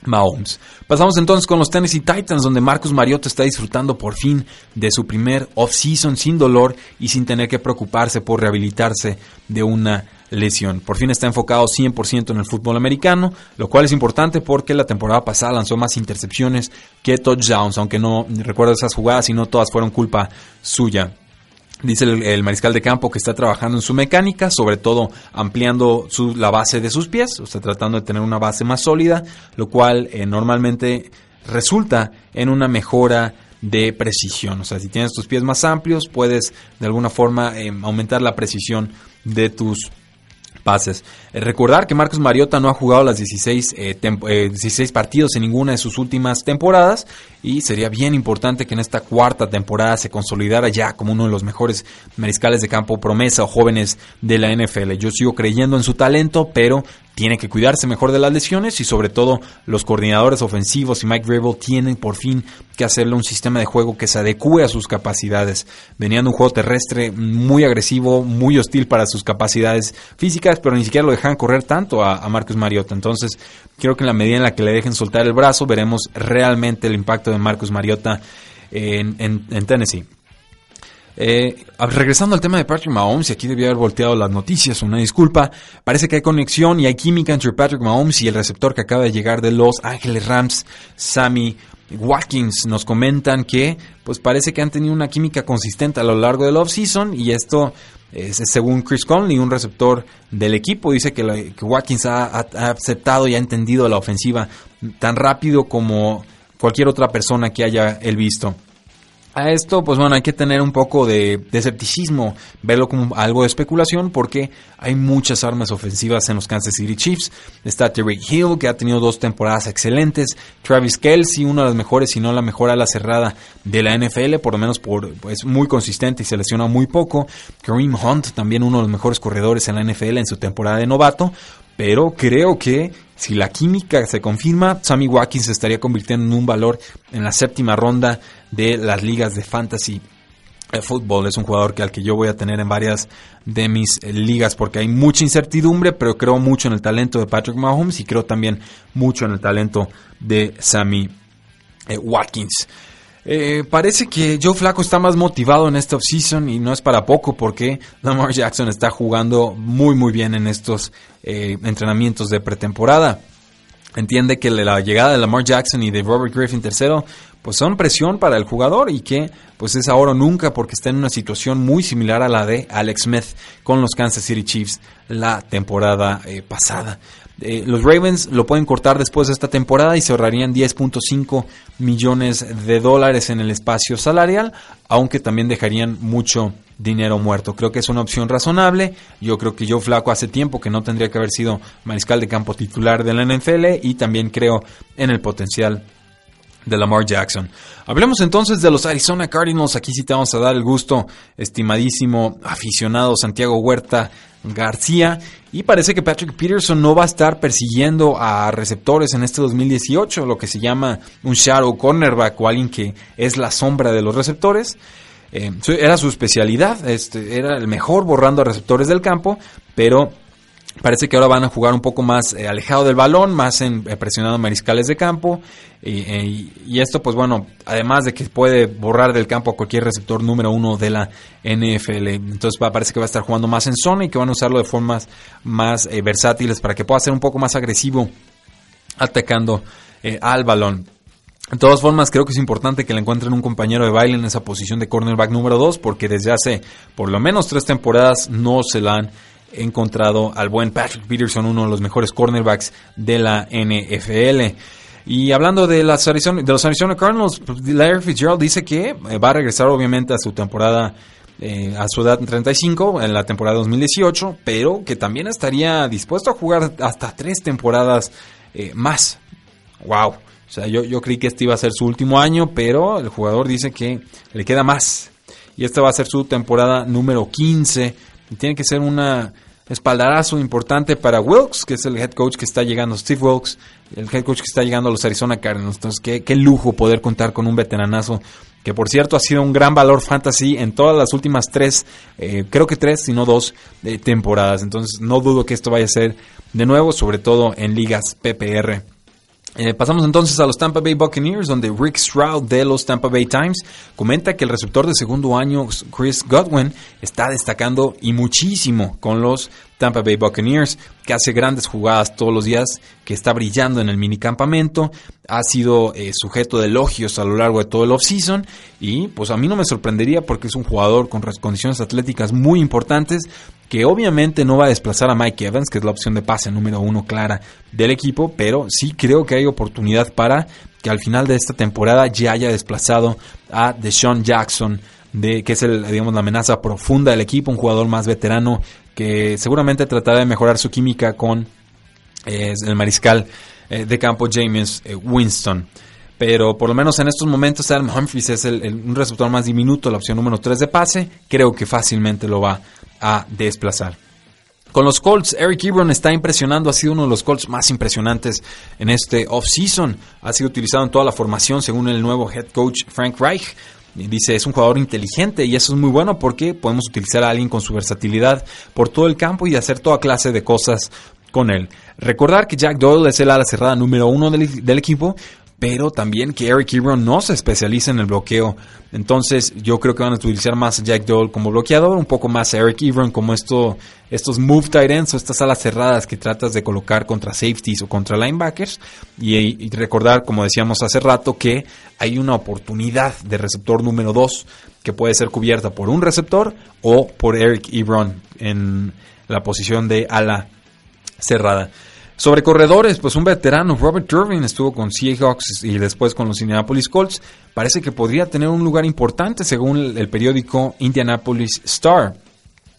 Mahomes. Pasamos entonces con los Tennessee Titans, donde Marcus Mariota está disfrutando por fin de su primer off-season sin dolor y sin tener que preocuparse por rehabilitarse de una lesión. Por fin está enfocado 100% en el fútbol americano, lo cual es importante porque la temporada pasada lanzó más intercepciones que touchdowns, aunque no recuerdo esas jugadas y no todas fueron culpa suya. Dice el, mariscal de campo que está trabajando en su mecánica, sobre todo ampliando la base de sus pies, o sea, tratando de tener una base más sólida, lo cual eh, normalmente resulta en una mejora de precisión. O sea, si tienes tus pies más amplios, puedes de alguna forma em, aumentar la precisión de tus Eh, recordar que Marcos Mariota no ha jugado las 16, 16 eh, partidos en ninguna de sus últimas temporadas y sería bien importante que en esta cuarta temporada se consolidara ya como uno de los mejores mariscales de campo promesa o jóvenes de la NFL. Yo sigo creyendo en su talento, pero tiene que cuidarse mejor de las lesiones y sobre todo los coordinadores ofensivos y Mike Vrabel tienen por fin que hacerle un sistema de juego que se adecue a sus capacidades. Venían de un juego terrestre muy agresivo, muy hostil para sus capacidades físicas, pero ni siquiera lo dejan correr tanto a, Marcus Mariota. Entonces, creo que en la medida en la que le dejen soltar el brazo, veremos realmente el impacto de Marcus Mariota en Tennessee. Eh, regresando al tema de Patrick Mahomes, y aquí debía haber volteado las noticias, una disculpa. Parece que hay conexión y hay química entre Patrick Mahomes y el receptor que acaba de llegar de Los Ángeles Rams, Sammy Watkins. Nos comentan que, pues parece que han tenido una química consistente a lo largo del offseason y esto es, según Chris Conley, un receptor del equipo, dice que, Watkins ha, ha, aceptado y ha entendido la ofensiva tan rápido como cualquier otra persona que haya él visto. A esto, pues bueno, hay que tener un poco de, escepticismo, verlo como algo de especulación, porque hay muchas armas ofensivas en los Kansas City Chiefs. Está Terry Hill, que ha tenido dos temporadas excelentes. Travis Kelsey, una de las mejores, si no la mejor ala cerrada de la NFL, por lo menos por, pues, muy consistente y se lesiona muy poco. Kareem Hunt, también uno de los mejores corredores en la NFL en su temporada de novato. Pero creo que si la química se confirma, Sammy Watkins se estaría convirtiendo en un valor en la séptima ronda de las ligas de fantasy el fútbol es un jugador que al que yo voy a tener en varias de mis eh, ligas porque hay mucha incertidumbre, pero creo mucho en el talento de Patrick Mahomes y creo también mucho en el talento de Sammy eh, Watkins. Eh, parece que Joe Flaco está más motivado en esta offseason y no es para poco porque Lamar Jackson está jugando muy muy bien en estos eh, entrenamientos de pretemporada. Entiende que la llegada de Lamar Jackson y de Robert Griffin III pues son presión para el jugador y que pues es ahora o nunca porque está en una situación muy similar a la de Alex Smith con los Kansas City Chiefs la temporada eh, pasada. Eh, los Ravens lo pueden cortar después de esta temporada y se ahorrarían 10.5 millones de dólares en el espacio salarial, aunque también dejarían mucho dinero muerto. Creo que es una opción razonable. Yo creo que Joe Flaco hace tiempo que no tendría que haber sido mariscal de campo titular de la NFL y también creo en el potencial de Lamar Jackson. Hablemos entonces de los Arizona Cardinals. Aquí sí te vamos a dar el gusto, estimadísimo aficionado Santiago Huerta García. Y parece que Patrick Peterson no va a estar persiguiendo a receptores en este 2018, lo que se llama un shadow cornerback o alguien que es la sombra de los receptores. eh, era su especialidad, este, era el mejor borrando a receptores del campo, pero Parece que ahora van a jugar un poco más eh, alejado del balón, más en, eh, presionando mariscales de campo. Y, y, esto, pues bueno, además de que puede borrar del campo a cualquier receptor número uno de la NFL. Entonces parece que va a estar jugando más en zona y que van a usarlo de formas más eh, versátiles para que pueda ser un poco más agresivo atacando al balón. De todas formas, creo que es importante que le encuentren un compañero de baile en esa posición de cornerback número 2, porque desde hace por lo menos tres temporadas no se la han encontrado al buen Patrick Peterson, uno de los mejores cornerbacks de la NFL. Y hablando de, las Arizona, de los Arizona Cardinals, pues, Larry Fitzgerald dice que eh, va a regresar obviamente a su temporada, eh, a su edad 35, en la temporada 2018, pero que también estaría dispuesto a jugar hasta tres temporadas eh, más. ¡Wow! O sea, yo, yo creí que este iba a ser su último año, pero el jugador dice que le queda más. Y esta va a ser su temporada número 15 y tiene que ser una espaldarazo importante para Wilkes, que es el head coach que está llegando, Steve Wilkes, el head coach que está llegando a los Arizona Cardinals. Entonces, qué, qué lujo poder contar con un veteranazo que por cierto ha sido un gran valor fantasy en todas las últimas tres, eh, creo que tres, si no dos eh, temporadas. Entonces no dudo que esto vaya a ser de nuevo, sobre todo en ligas PPR. Eh, pasamos entonces a los Tampa Bay Buccaneers, donde Rick Stroud de los Tampa Bay Times comenta que el receptor de segundo año, Chris Godwin, está destacando y muchísimo con los Tampa Bay Buccaneers, que hace grandes jugadas todos los días, que está brillando en el minicampamento, ha sido eh, sujeto de elogios a lo largo de todo el offseason y pues a mí no me sorprendería porque es un jugador con condiciones atléticas muy importantes que obviamente no va a desplazar a Mike Evans, que es la opción de pase número uno clara del equipo, pero sí creo que hay oportunidad para que al final de esta temporada ya haya desplazado a Deshaun Jackson, de, que es el, digamos, la amenaza profunda del equipo, un jugador más veterano que seguramente tratará de mejorar su química con eh, el mariscal eh, de campo James eh, Winston. Pero por lo menos en estos momentos Adam Humphries es el, un receptor más diminuto, la opción número 3 de pase. Creo que fácilmente lo va a desplazar. Con los Colts, Eric Ebron está impresionando, ha sido uno de los Colts más impresionantes en este offseason. Ha sido utilizado en toda la formación según el nuevo head coach Frank Reich. Dice, es un jugador inteligente y eso es muy bueno porque podemos utilizar a alguien con su versatilidad por todo el campo y hacer toda clase de cosas con él. Recordar que Jack Doyle es el ala cerrada número uno del, del equipo, pero también que Eric Ebron no se especializa en el bloqueo. Entonces yo creo que van a utilizar más a Jack Doyle como bloqueador, un poco más a Eric Ebron como esto, estos move tight ends o estas alas cerradas que tratas de colocar contra safeties o contra linebackers. Y, recordar, como decíamos hace rato, que hay una oportunidad de receptor número 2 que puede ser cubierta por un receptor o por Eric Ebron en la posición de ala cerrada. Sobre corredores, pues un veterano, Robert Irving, estuvo con Seahawks y después con los Indianapolis Colts. Parece que podría tener un lugar importante según el periódico Indianapolis Star.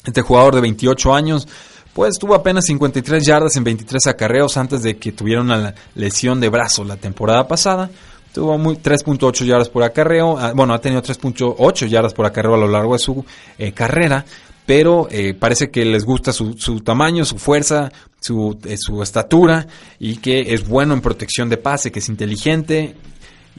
Este jugador de 28 años, pues tuvo apenas 53 yardas en 23 acarreos antes de que tuviera una lesión de brazo la temporada pasada. Tuvo 3.8 yardas por acarreo, ah, bueno, ha tenido 3.8 yardas por acarreo a lo largo de su eh, carrera pero eh, parece que les gusta su, su tamaño, su fuerza, su, eh, su, estatura y que es bueno en protección de pase, que es inteligente.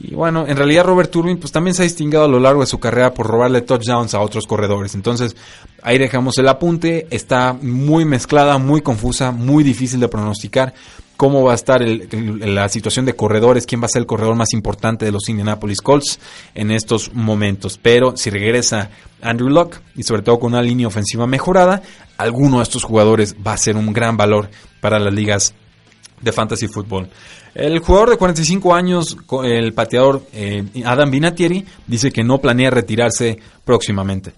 Y bueno, en realidad Robert Turbin pues también se ha distinguido a lo largo de su carrera por robarle touchdowns a otros corredores. Entonces, ahí dejamos el apunte. Está muy mezclada, muy confusa, muy difícil de pronosticar cómo va a estar la situación de corredores, quién va a ser el corredor más importante de los Indianapolis Colts en estos momentos. Pero si regresa Andrew Luck y sobre todo con una línea ofensiva mejorada, alguno de estos jugadores va a ser un gran valor para las ligas de fantasy football. El jugador de 45 años, el pateador eh, Adam Vinatieri, dice que no planea retirarse próximamente.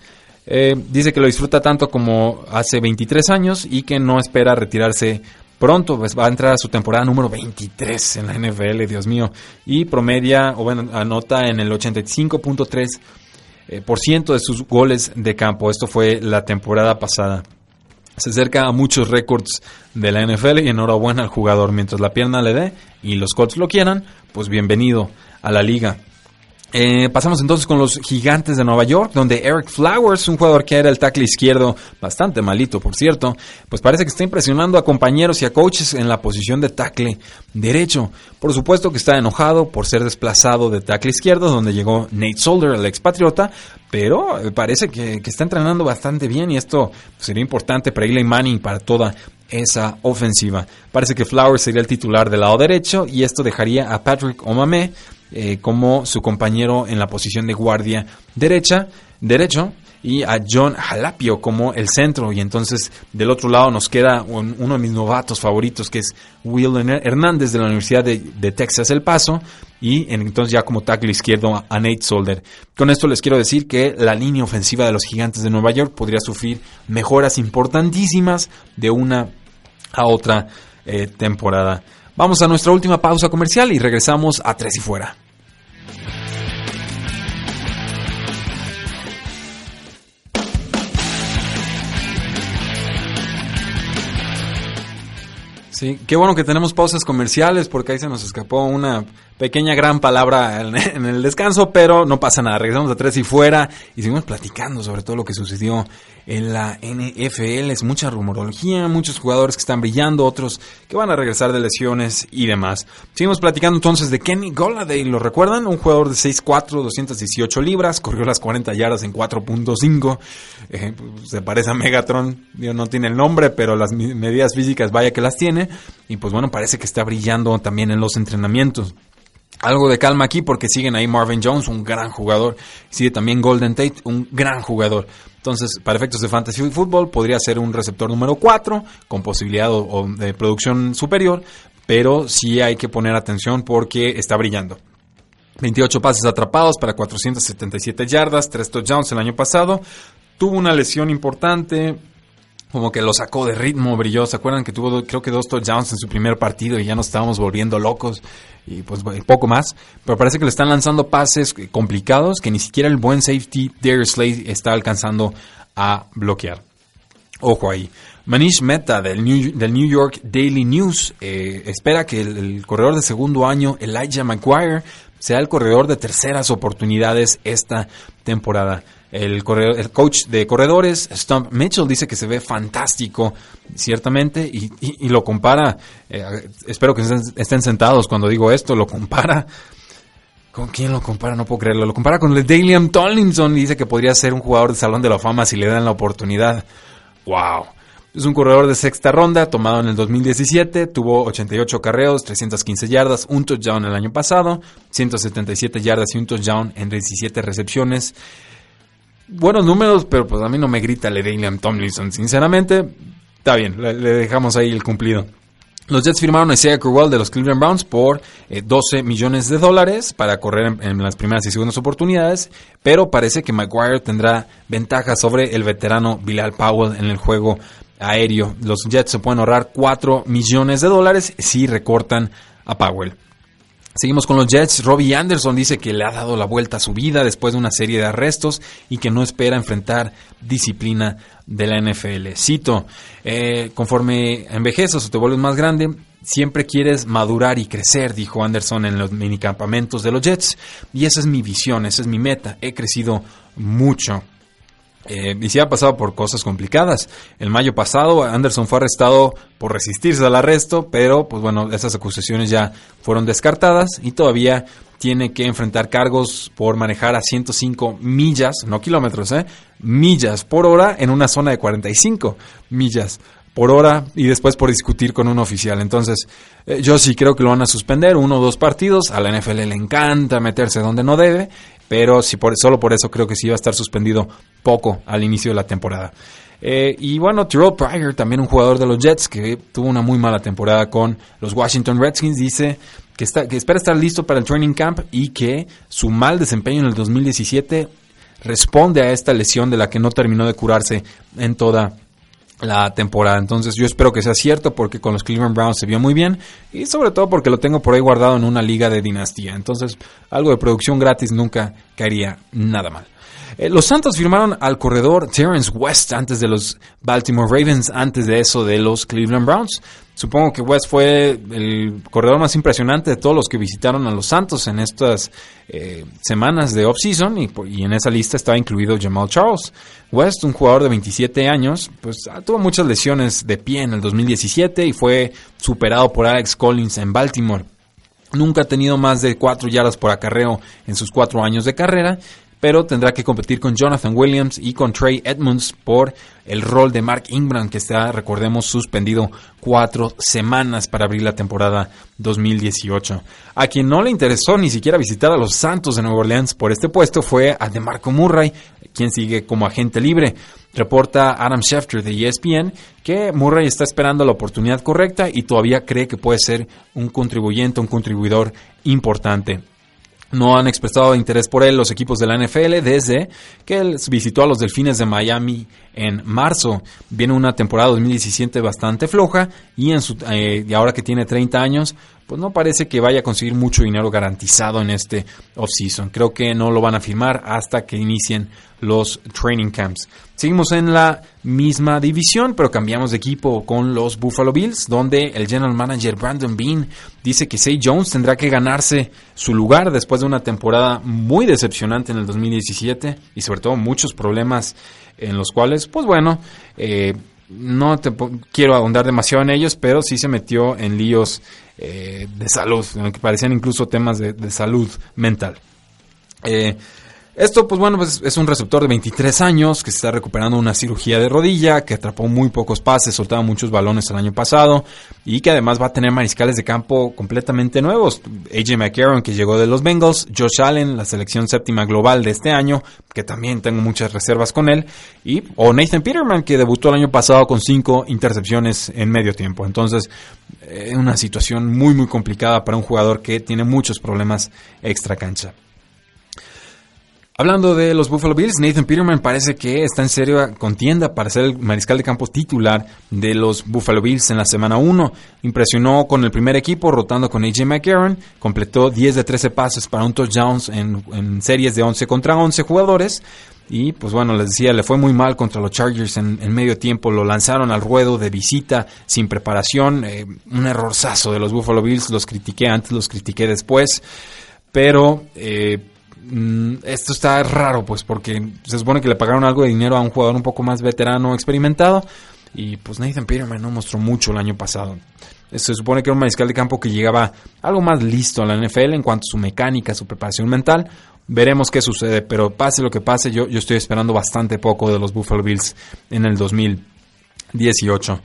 Eh, dice que lo disfruta tanto como hace 23 años y que no espera retirarse pronto pues, va a entrar a su temporada número 23 en la NFL, Dios mío, y promedia, o bueno, anota en el 85.3% eh, de sus goles de campo. Esto fue la temporada pasada. Se acerca a muchos récords de la NFL y enhorabuena al jugador. Mientras la pierna le dé y los Colts lo quieran, pues bienvenido a la liga. Eh, pasamos entonces con los gigantes de Nueva York, donde Eric Flowers, un jugador que era el tackle izquierdo, bastante malito por cierto, pues parece que está impresionando a compañeros y a coaches en la posición de tackle derecho. Por supuesto que está enojado por ser desplazado de tackle izquierdo, donde llegó Nate Solder, el expatriota, pero eh, parece que, está entrenando bastante bien y esto sería importante para Eli Manning para toda esa ofensiva. Parece que Flowers sería el titular del lado derecho y esto dejaría a Patrick Omame eh, como su compañero en la posición de guardia derecha, derecho y a John Jalapio como el centro. Y entonces del otro lado nos queda uno de mis novatos favoritos que es Will Hernández de la Universidad de, Texas El Paso. Y entonces ya como tackle izquierdo a Nate Solder. Con esto les quiero decir que la línea ofensiva de los gigantes de Nueva York podría sufrir mejoras importantísimas de una a otra eh, temporada. Vamos a nuestra última pausa comercial y regresamos a Tres y Fuera. Sí, qué bueno que tenemos pausas comerciales porque ahí se nos escapó una pequeña gran palabra en, el descanso, pero no pasa nada. Regresamos a tres y fuera y seguimos platicando sobre todo lo que sucedió en la NFL. Es mucha rumorología, muchos jugadores que están brillando, otros que van a regresar de lesiones y demás. Seguimos platicando entonces de Kenny Golladay. ¿Lo recuerdan? Un jugador de 6'4, 218 libras, corrió las 40 yardas en 4.5. Eh, pues, se parece a Megatron. no tiene el nombre, pero las medidas físicas vaya que las tiene. Y pues bueno, parece que está brillando también en los entrenamientos. Algo de calma aquí porque siguen ahí Marvin Jones, un gran jugador. Sigue también Golden Tate, un gran jugador. Entonces, para efectos de fantasy fútbol, podría ser un receptor número 4 con posibilidad de producción superior, pero sí hay que poner atención porque está brillando. 28 pases atrapados para 477 yardas, 3 touchdowns el año pasado. Tuvo una lesión importante, como que lo sacó de ritmo, brilló. ¿Se acuerdan que tuvo creo que dos touchdowns en su primer partido y ya nos estábamos volviendo locos? Y pues poco más. Pero parece que le están lanzando pases complicados que ni siquiera el buen safety Darius Slade está alcanzando a bloquear. Ojo ahí. Manish Meta del New, del New York Daily News eh, espera que el, corredor de segundo año, Elijah McGuire, sea el corredor de terceras oportunidades esta temporada. El, coach de corredores, Stump Mitchell, dice que se ve fantástico, ciertamente, y, lo compara, eh, espero que estén, sentados cuando digo esto, lo compara ¿Con quién lo compara? No puedo creerlo. Lo compara con el Dalian Tomlinson y dice que podría ser un jugador de Salón de la Fama si le dan la oportunidad. ¡Wow! Es un corredor de sexta ronda, tomado en el 2017, tuvo 88 carreos, 315 yardas, un touchdown el año pasado, 177 yardas y un touchdown en 17 recepciones buenos números, pero pues a mí no me grita William Tomlinson. Sinceramente, está bien, le, dejamos ahí el cumplido. Los Jets firmaron a Isaiah Crowell de los Cleveland Browns por 12 eh, millones de dólares para correr en, las primeras y segundas oportunidades, pero parece que Maguire tendrá ventaja sobre el veterano Bilal Powell en el juego aéreo. Los Jets se pueden ahorrar 4 millones de dólares si recortan a Powell. Seguimos con los Jets. Robbie Anderson dice que le ha dado la vuelta a su vida después de una serie de arrestos y que no espera enfrentar disciplina de la NFL. Cito, eh, conforme envejeces o te vuelves más grande, siempre quieres madurar y crecer, dijo Anderson en los minicampamentos de los Jets. Y esa es mi visión, esa es mi meta. He crecido mucho. Eh, y sí ha pasado por cosas complicadas. El mayo pasado Anderson fue arrestado por resistirse al arresto, pero pues bueno, esas acusaciones ya fueron descartadas y todavía tiene que enfrentar cargos por manejar a 105 millas, no kilómetros, eh, millas por hora en una zona de 45 millas por hora y después por discutir con un oficial. Entonces, eh, yo sí creo que lo van a suspender, uno o dos partidos. A la NFL le encanta meterse donde no debe pero si por, solo por eso creo que sí va a estar suspendido poco al inicio de la temporada. Eh, y bueno, Terrell Pryor, también un jugador de los Jets que tuvo una muy mala temporada con los Washington Redskins, dice que, está, que espera estar listo para el training camp y que su mal desempeño en el 2017 responde a esta lesión de la que no terminó de curarse en toda la temporada. Entonces yo espero que sea cierto porque con los Cleveland Browns se vio muy bien y sobre todo porque lo tengo por ahí guardado en una liga de dinastía. Entonces algo de producción gratis nunca caería nada mal. Eh, los Santos firmaron al corredor Terrence West antes de los Baltimore Ravens, antes de eso de los Cleveland Browns. Supongo que West fue el corredor más impresionante de todos los que visitaron a los Santos en estas eh, semanas de off-season y, y, en esa lista estaba incluido Jamal Charles. West, un jugador de 27 años, pues ah, tuvo muchas lesiones de pie en el 2017 y fue superado por Alex Collins en Baltimore. Nunca ha tenido más de 4 yardas por acarreo en sus 4 años de carrera pero tendrá que competir con Jonathan Williams y con Trey Edmonds por el rol de Mark Ingram, que está, recordemos, suspendido cuatro semanas para abrir la temporada 2018. A quien no le interesó ni siquiera visitar a los Santos de Nueva Orleans por este puesto fue a DeMarco Murray, quien sigue como agente libre. Reporta Adam Schefter de ESPN que Murray está esperando la oportunidad correcta y todavía cree que puede ser un contribuyente, un contribuidor importante. No han expresado interés por él los equipos de la NFL desde que él visitó a los Delfines de Miami en marzo. Viene una temporada 2017 bastante floja y, en su, eh, y ahora que tiene 30 años, pues no parece que vaya a conseguir mucho dinero garantizado en este offseason. Creo que no lo van a firmar hasta que inicien los training camps. Seguimos en la misma división, pero cambiamos de equipo con los Buffalo Bills, donde el general manager Brandon Bean dice que Say Jones tendrá que ganarse su lugar después de una temporada muy decepcionante en el 2017 y sobre todo muchos problemas en los cuales, pues bueno, eh, no te quiero ahondar demasiado en ellos, pero sí se metió en líos eh, de salud, que parecían incluso temas de, de salud mental. Eh, esto, pues bueno, pues es un receptor de 23 años que se está recuperando una cirugía de rodilla, que atrapó muy pocos pases, soltaba muchos balones el año pasado y que además va a tener mariscales de campo completamente nuevos. AJ McCarron, que llegó de los Bengals, Josh Allen, la selección séptima global de este año, que también tengo muchas reservas con él, y o Nathan Peterman, que debutó el año pasado con cinco intercepciones en medio tiempo. Entonces, es una situación muy, muy complicada para un jugador que tiene muchos problemas extra cancha. Hablando de los Buffalo Bills, Nathan Peterman parece que está en serio contienda para ser el mariscal de campo titular de los Buffalo Bills en la semana 1. Impresionó con el primer equipo rotando con AJ McCarron, completó 10 de 13 pases para un touchdown en, en series de 11 contra 11 jugadores. Y pues bueno, les decía, le fue muy mal contra los Chargers en, medio tiempo. Lo lanzaron al ruedo de visita sin preparación. Eh, un errorzazo de los Buffalo Bills. Los critiqué antes, los critiqué después. Pero eh, Mm, esto está raro, pues, porque se supone que le pagaron algo de dinero a un jugador un poco más veterano, experimentado, y pues Nathan Peterman no mostró mucho el año pasado. Se supone que era un mariscal de campo que llegaba algo más listo a la NFL en cuanto a su mecánica, su preparación mental. Veremos qué sucede, pero pase lo que pase, yo, yo estoy esperando bastante poco de los Buffalo Bills en el 2018.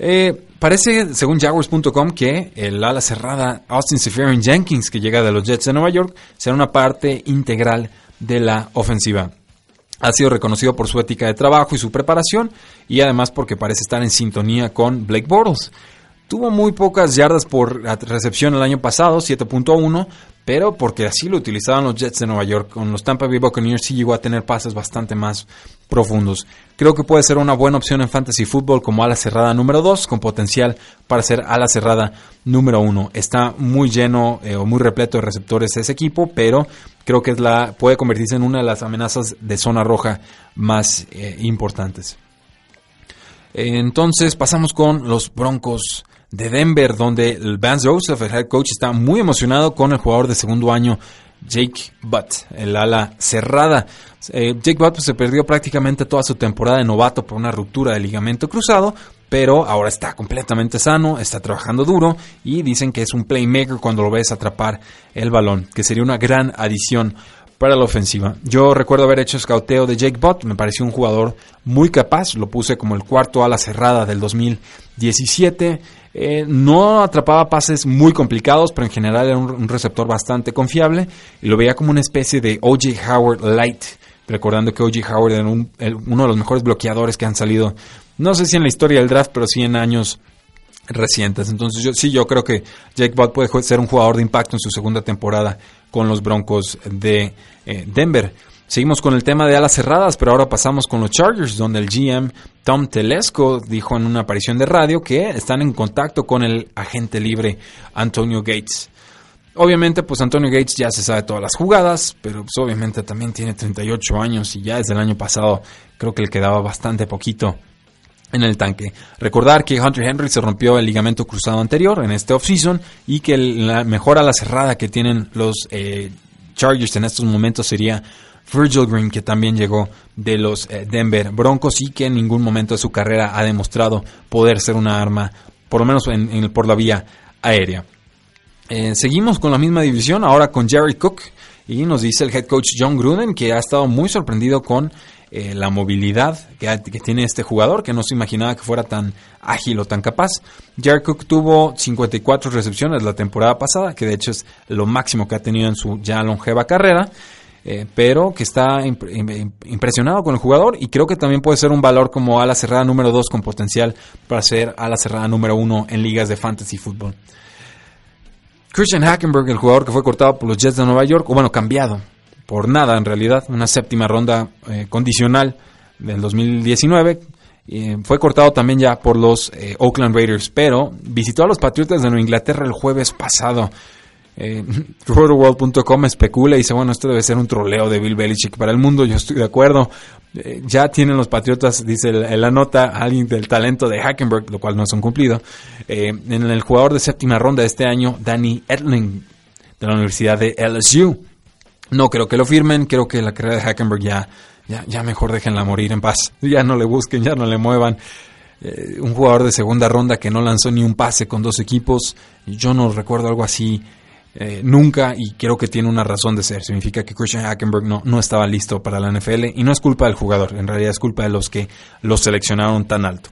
Eh, parece, según Jaguars.com, que el ala cerrada Austin Seferian Jenkins, que llega de los Jets de Nueva York, será una parte integral de la ofensiva. Ha sido reconocido por su ética de trabajo y su preparación, y además porque parece estar en sintonía con Blake Bortles. Tuvo muy pocas yardas por recepción el año pasado, 7.1, pero porque así lo utilizaban los Jets de Nueva York. Con los Tampa Bay Buccaneers sí llegó a tener pases bastante más profundos. Creo que puede ser una buena opción en fantasy football como ala cerrada número 2, con potencial para ser ala cerrada número 1. Está muy lleno eh, o muy repleto de receptores ese equipo, pero creo que es la, puede convertirse en una de las amenazas de zona roja más eh, importantes. Entonces pasamos con los Broncos de Denver, donde el Vance Joseph, el head coach, está muy emocionado con el jugador de segundo año, Jake Butt, el ala cerrada. Eh, Jake Butt pues, se perdió prácticamente toda su temporada de novato por una ruptura de ligamento cruzado, pero ahora está completamente sano, está trabajando duro y dicen que es un playmaker cuando lo ves atrapar el balón, que sería una gran adición para la ofensiva. Yo recuerdo haber hecho escauteo de Jake Butt, me pareció un jugador muy capaz, lo puse como el cuarto ala cerrada del 2017. Eh, no atrapaba pases muy complicados, pero en general era un, receptor bastante confiable y lo veía como una especie de OJ Howard Light, recordando que OJ Howard era uno de los mejores bloqueadores que han salido, no sé si en la historia del draft, pero sí en años recientes. Entonces yo sí yo creo que Jake Butt puede ser un jugador de impacto en su segunda temporada con los Broncos de eh, Denver. Seguimos con el tema de alas cerradas, pero ahora pasamos con los Chargers, donde el GM Tom Telesco dijo en una aparición de radio que están en contacto con el agente libre Antonio Gates. Obviamente, pues Antonio Gates ya se sabe todas las jugadas, pero pues, obviamente también tiene 38 años y ya desde el año pasado creo que le quedaba bastante poquito en el tanque. Recordar que Hunter Henry se rompió el ligamento cruzado anterior en este offseason y que la mejor la cerrada que tienen los eh, Chargers en estos momentos sería Virgil Green, que también llegó de los eh, Denver Broncos y que en ningún momento de su carrera ha demostrado poder ser una arma, por lo menos en, por la vía aérea. Eh, seguimos con la misma división, ahora con Jerry Cook, y nos dice el head coach John Gruden que ha estado muy sorprendido con eh, la movilidad que, tiene este jugador, que no se imaginaba que fuera tan ágil o tan capaz. Jared Cook tuvo 54 recepciones la temporada pasada, que de hecho es lo máximo que ha tenido en su ya longeva carrera. Eh, pero que está impresionado con el jugador y creo que también puede ser un valor como ala cerrada número 2 con potencial para ser ala cerrada número 1 en ligas de fantasy fútbol. Christian Hackenberg, el jugador que fue cortado por los Jets de Nueva York, o bueno, cambiado por nada en realidad, una séptima ronda eh, condicional del 2019. fue cortado también ya por los eh, Oakland Raiders, pero visitó a los Patriotas de Nueva Inglaterra el jueves pasado. Eh, Rotoworld.com especula y dice, bueno, esto debe ser un troleo de Bill Belichick para el mundo, yo estoy de acuerdo. Eh, ya tienen los Patriotas, dice la nota, alguien del talento de Hackenberg, lo cual no es un cumplido. en el jugador de séptima ronda de este año, Danny Edling, de la Universidad de LSU. No creo que lo firmen, creo que la carrera de Hackenberg ya, ya, ya mejor déjenla morir en paz. Ya no le busquen, ya no le muevan. Eh, un jugador de segunda ronda que no lanzó ni un pase con dos equipos, yo no recuerdo algo así eh, nunca y creo que tiene una razón de ser. Significa que Christian Hackenberg no, no estaba listo para la NFL y no es culpa del jugador, en realidad es culpa de los que lo seleccionaron tan alto.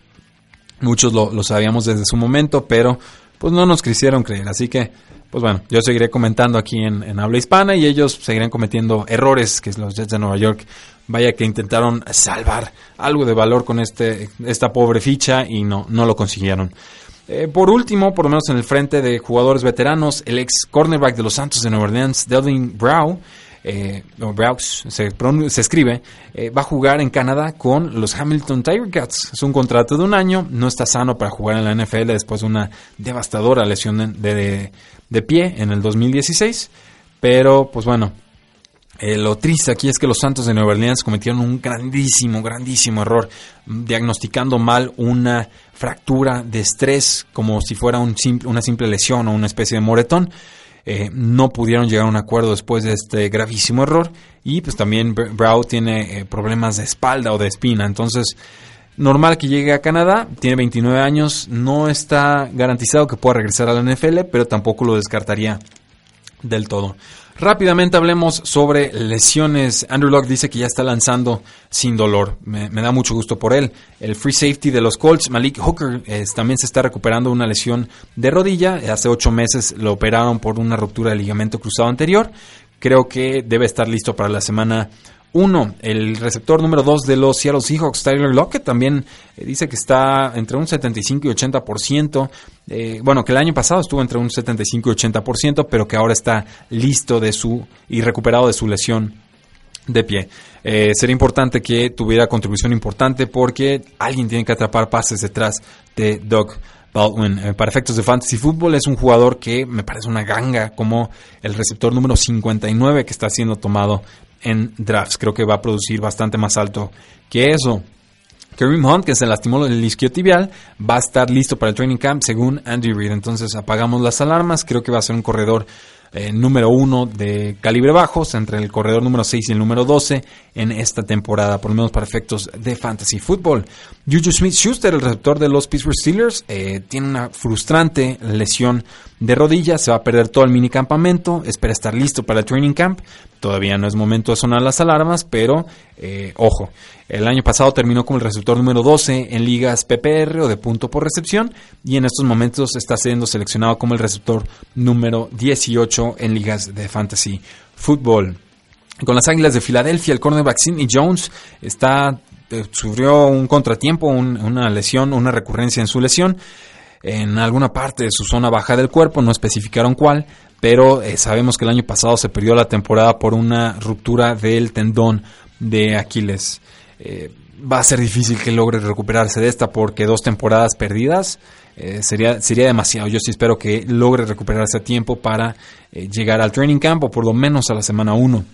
Muchos lo, lo sabíamos desde su momento, pero pues no nos quisieron creer. Así que pues bueno, yo seguiré comentando aquí en, habla hispana y ellos seguirán cometiendo errores que los Jets de Nueva York, vaya que intentaron salvar algo de valor con este, esta pobre ficha y no, no lo consiguieron. Eh, por último, por lo menos en el frente de jugadores veteranos, el ex cornerback de los Santos de Nueva Orleans, Delvin Brown, eh, se, escribe, eh, va a jugar en Canadá con los Hamilton Tiger Cats. Es un contrato de un año, no está sano para jugar en la NFL después de una devastadora lesión de, de, pie en el 2016. Pero, pues bueno, eh, lo triste aquí es que los Santos de Nueva Orleans cometieron un grandísimo, grandísimo error, diagnosticando mal una fractura de estrés como si fuera un una simple lesión o una especie de moretón. Eh, no pudieron llegar a un acuerdo después de este gravísimo error y pues también Brown tiene eh, problemas de espalda o de espina, entonces normal que llegue a Canadá, tiene 29 años, no está garantizado que pueda regresar a la NFL, pero tampoco lo descartaría del todo. Rápidamente hablemos sobre lesiones. Andrew Locke dice que ya está lanzando sin dolor. Me, da mucho gusto por él. El free safety de los Colts, Malik Hooker, también se está recuperando una lesión de rodilla. Hace ocho meses lo operaron por una ruptura del ligamento cruzado anterior. Creo que debe estar listo para la semana uno, el receptor número 2 de los Seattle Seahawks, Tyler Lockett, también eh, dice que está entre un 75 y 80%. Eh, bueno, que el año pasado estuvo entre un 75 y 80%, pero que ahora está listo de su y recuperado de su lesión de pie. Eh, sería importante que tuviera contribución importante porque alguien tiene que atrapar pases detrás de Doug Baldwin. para efectos de fantasy fútbol es un jugador que me parece una ganga como el receptor número 59 que está siendo tomado en drafts. Creo que va a producir bastante más alto que eso. Kareem Hunt, que se lastimó el isquiotibial, va a estar listo para el training camp según Andy Reid. Entonces apagamos las alarmas. Creo que va a ser un corredor eh, número uno de calibre bajos, entre el corredor número 6 y el número 12 en esta temporada, por lo menos para efectos de fantasy football. Juju Smith-Schuster, el receptor de los Pittsburgh Steelers, eh, tiene una frustrante lesión de rodilla, se va a perder todo el minicampamento, espera estar listo para el training camp. Todavía no es momento de sonar las alarmas, pero eh, ojo, el año pasado terminó como el receptor número 12 en ligas PPR o de punto por recepción y en estos momentos está siendo seleccionado como el receptor número 18 en ligas de fantasy fútbol. Con las Águilas de Filadelfia, el cornerback Sidney Jones está, eh, sufrió un contratiempo, una lesión, una recurrencia en su lesión en alguna parte de su zona baja del cuerpo, no especificaron cuál, pero eh, sabemos que el año pasado se perdió la temporada por una ruptura del tendón de Aquiles. Eh, va a ser difícil que logre recuperarse de esta porque dos temporadas perdidas eh, sería, sería demasiado. Yo sí espero que logre recuperarse a tiempo para llegar al training camp o por lo menos a la semana 1.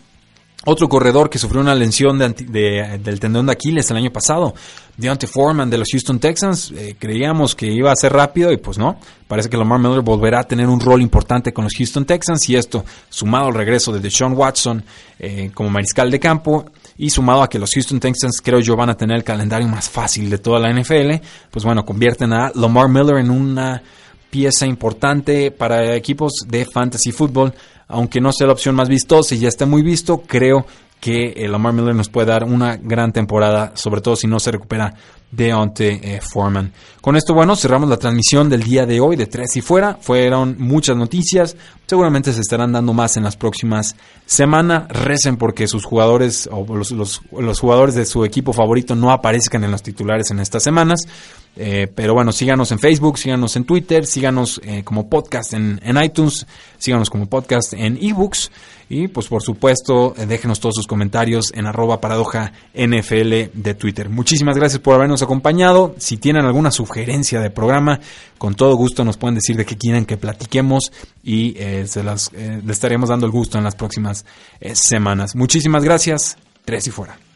Otro corredor que sufrió una lesión del tendón de Aquiles el año pasado, Deontay Foreman de los Houston Texans, eh, creíamos que iba a ser rápido y pues no. Parece que Lamar Miller volverá a tener un rol importante con los Houston Texans y esto, sumado al regreso de Deshaun Watson eh, como mariscal de campo y sumado a que los Houston Texans creo yo van a tener el calendario más fácil de toda la NFL, pues bueno, convierten a Lamar Miller en una pieza importante para equipos de fantasy football aunque no sea la opción más vistosa y ya esté muy visto, creo que el Lamar Miller nos puede dar una gran temporada, sobre todo si no se recupera Deontay eh, Foreman. Con esto, bueno, cerramos la transmisión del día de hoy de Tres y Fuera. Fueron muchas noticias. Seguramente se estarán dando más en las próximas semanas. Recen porque sus jugadores o los, los, jugadores de su equipo favorito no aparezcan en los titulares en estas semanas. Eh, pero bueno, síganos en Facebook, síganos en Twitter, síganos eh, como podcast en, en, iTunes, síganos como podcast en ebooks. Y pues por supuesto, déjenos todos sus comentarios en arroba paradoja NFL de Twitter. Muchísimas gracias por habernos acompañado. Si tienen alguna sugerencia de programa, con todo gusto nos pueden decir de qué quieren que platiquemos y eh, se las eh, estaremos dando el gusto en las próximas eh, semanas. Muchísimas gracias. Tres y fuera.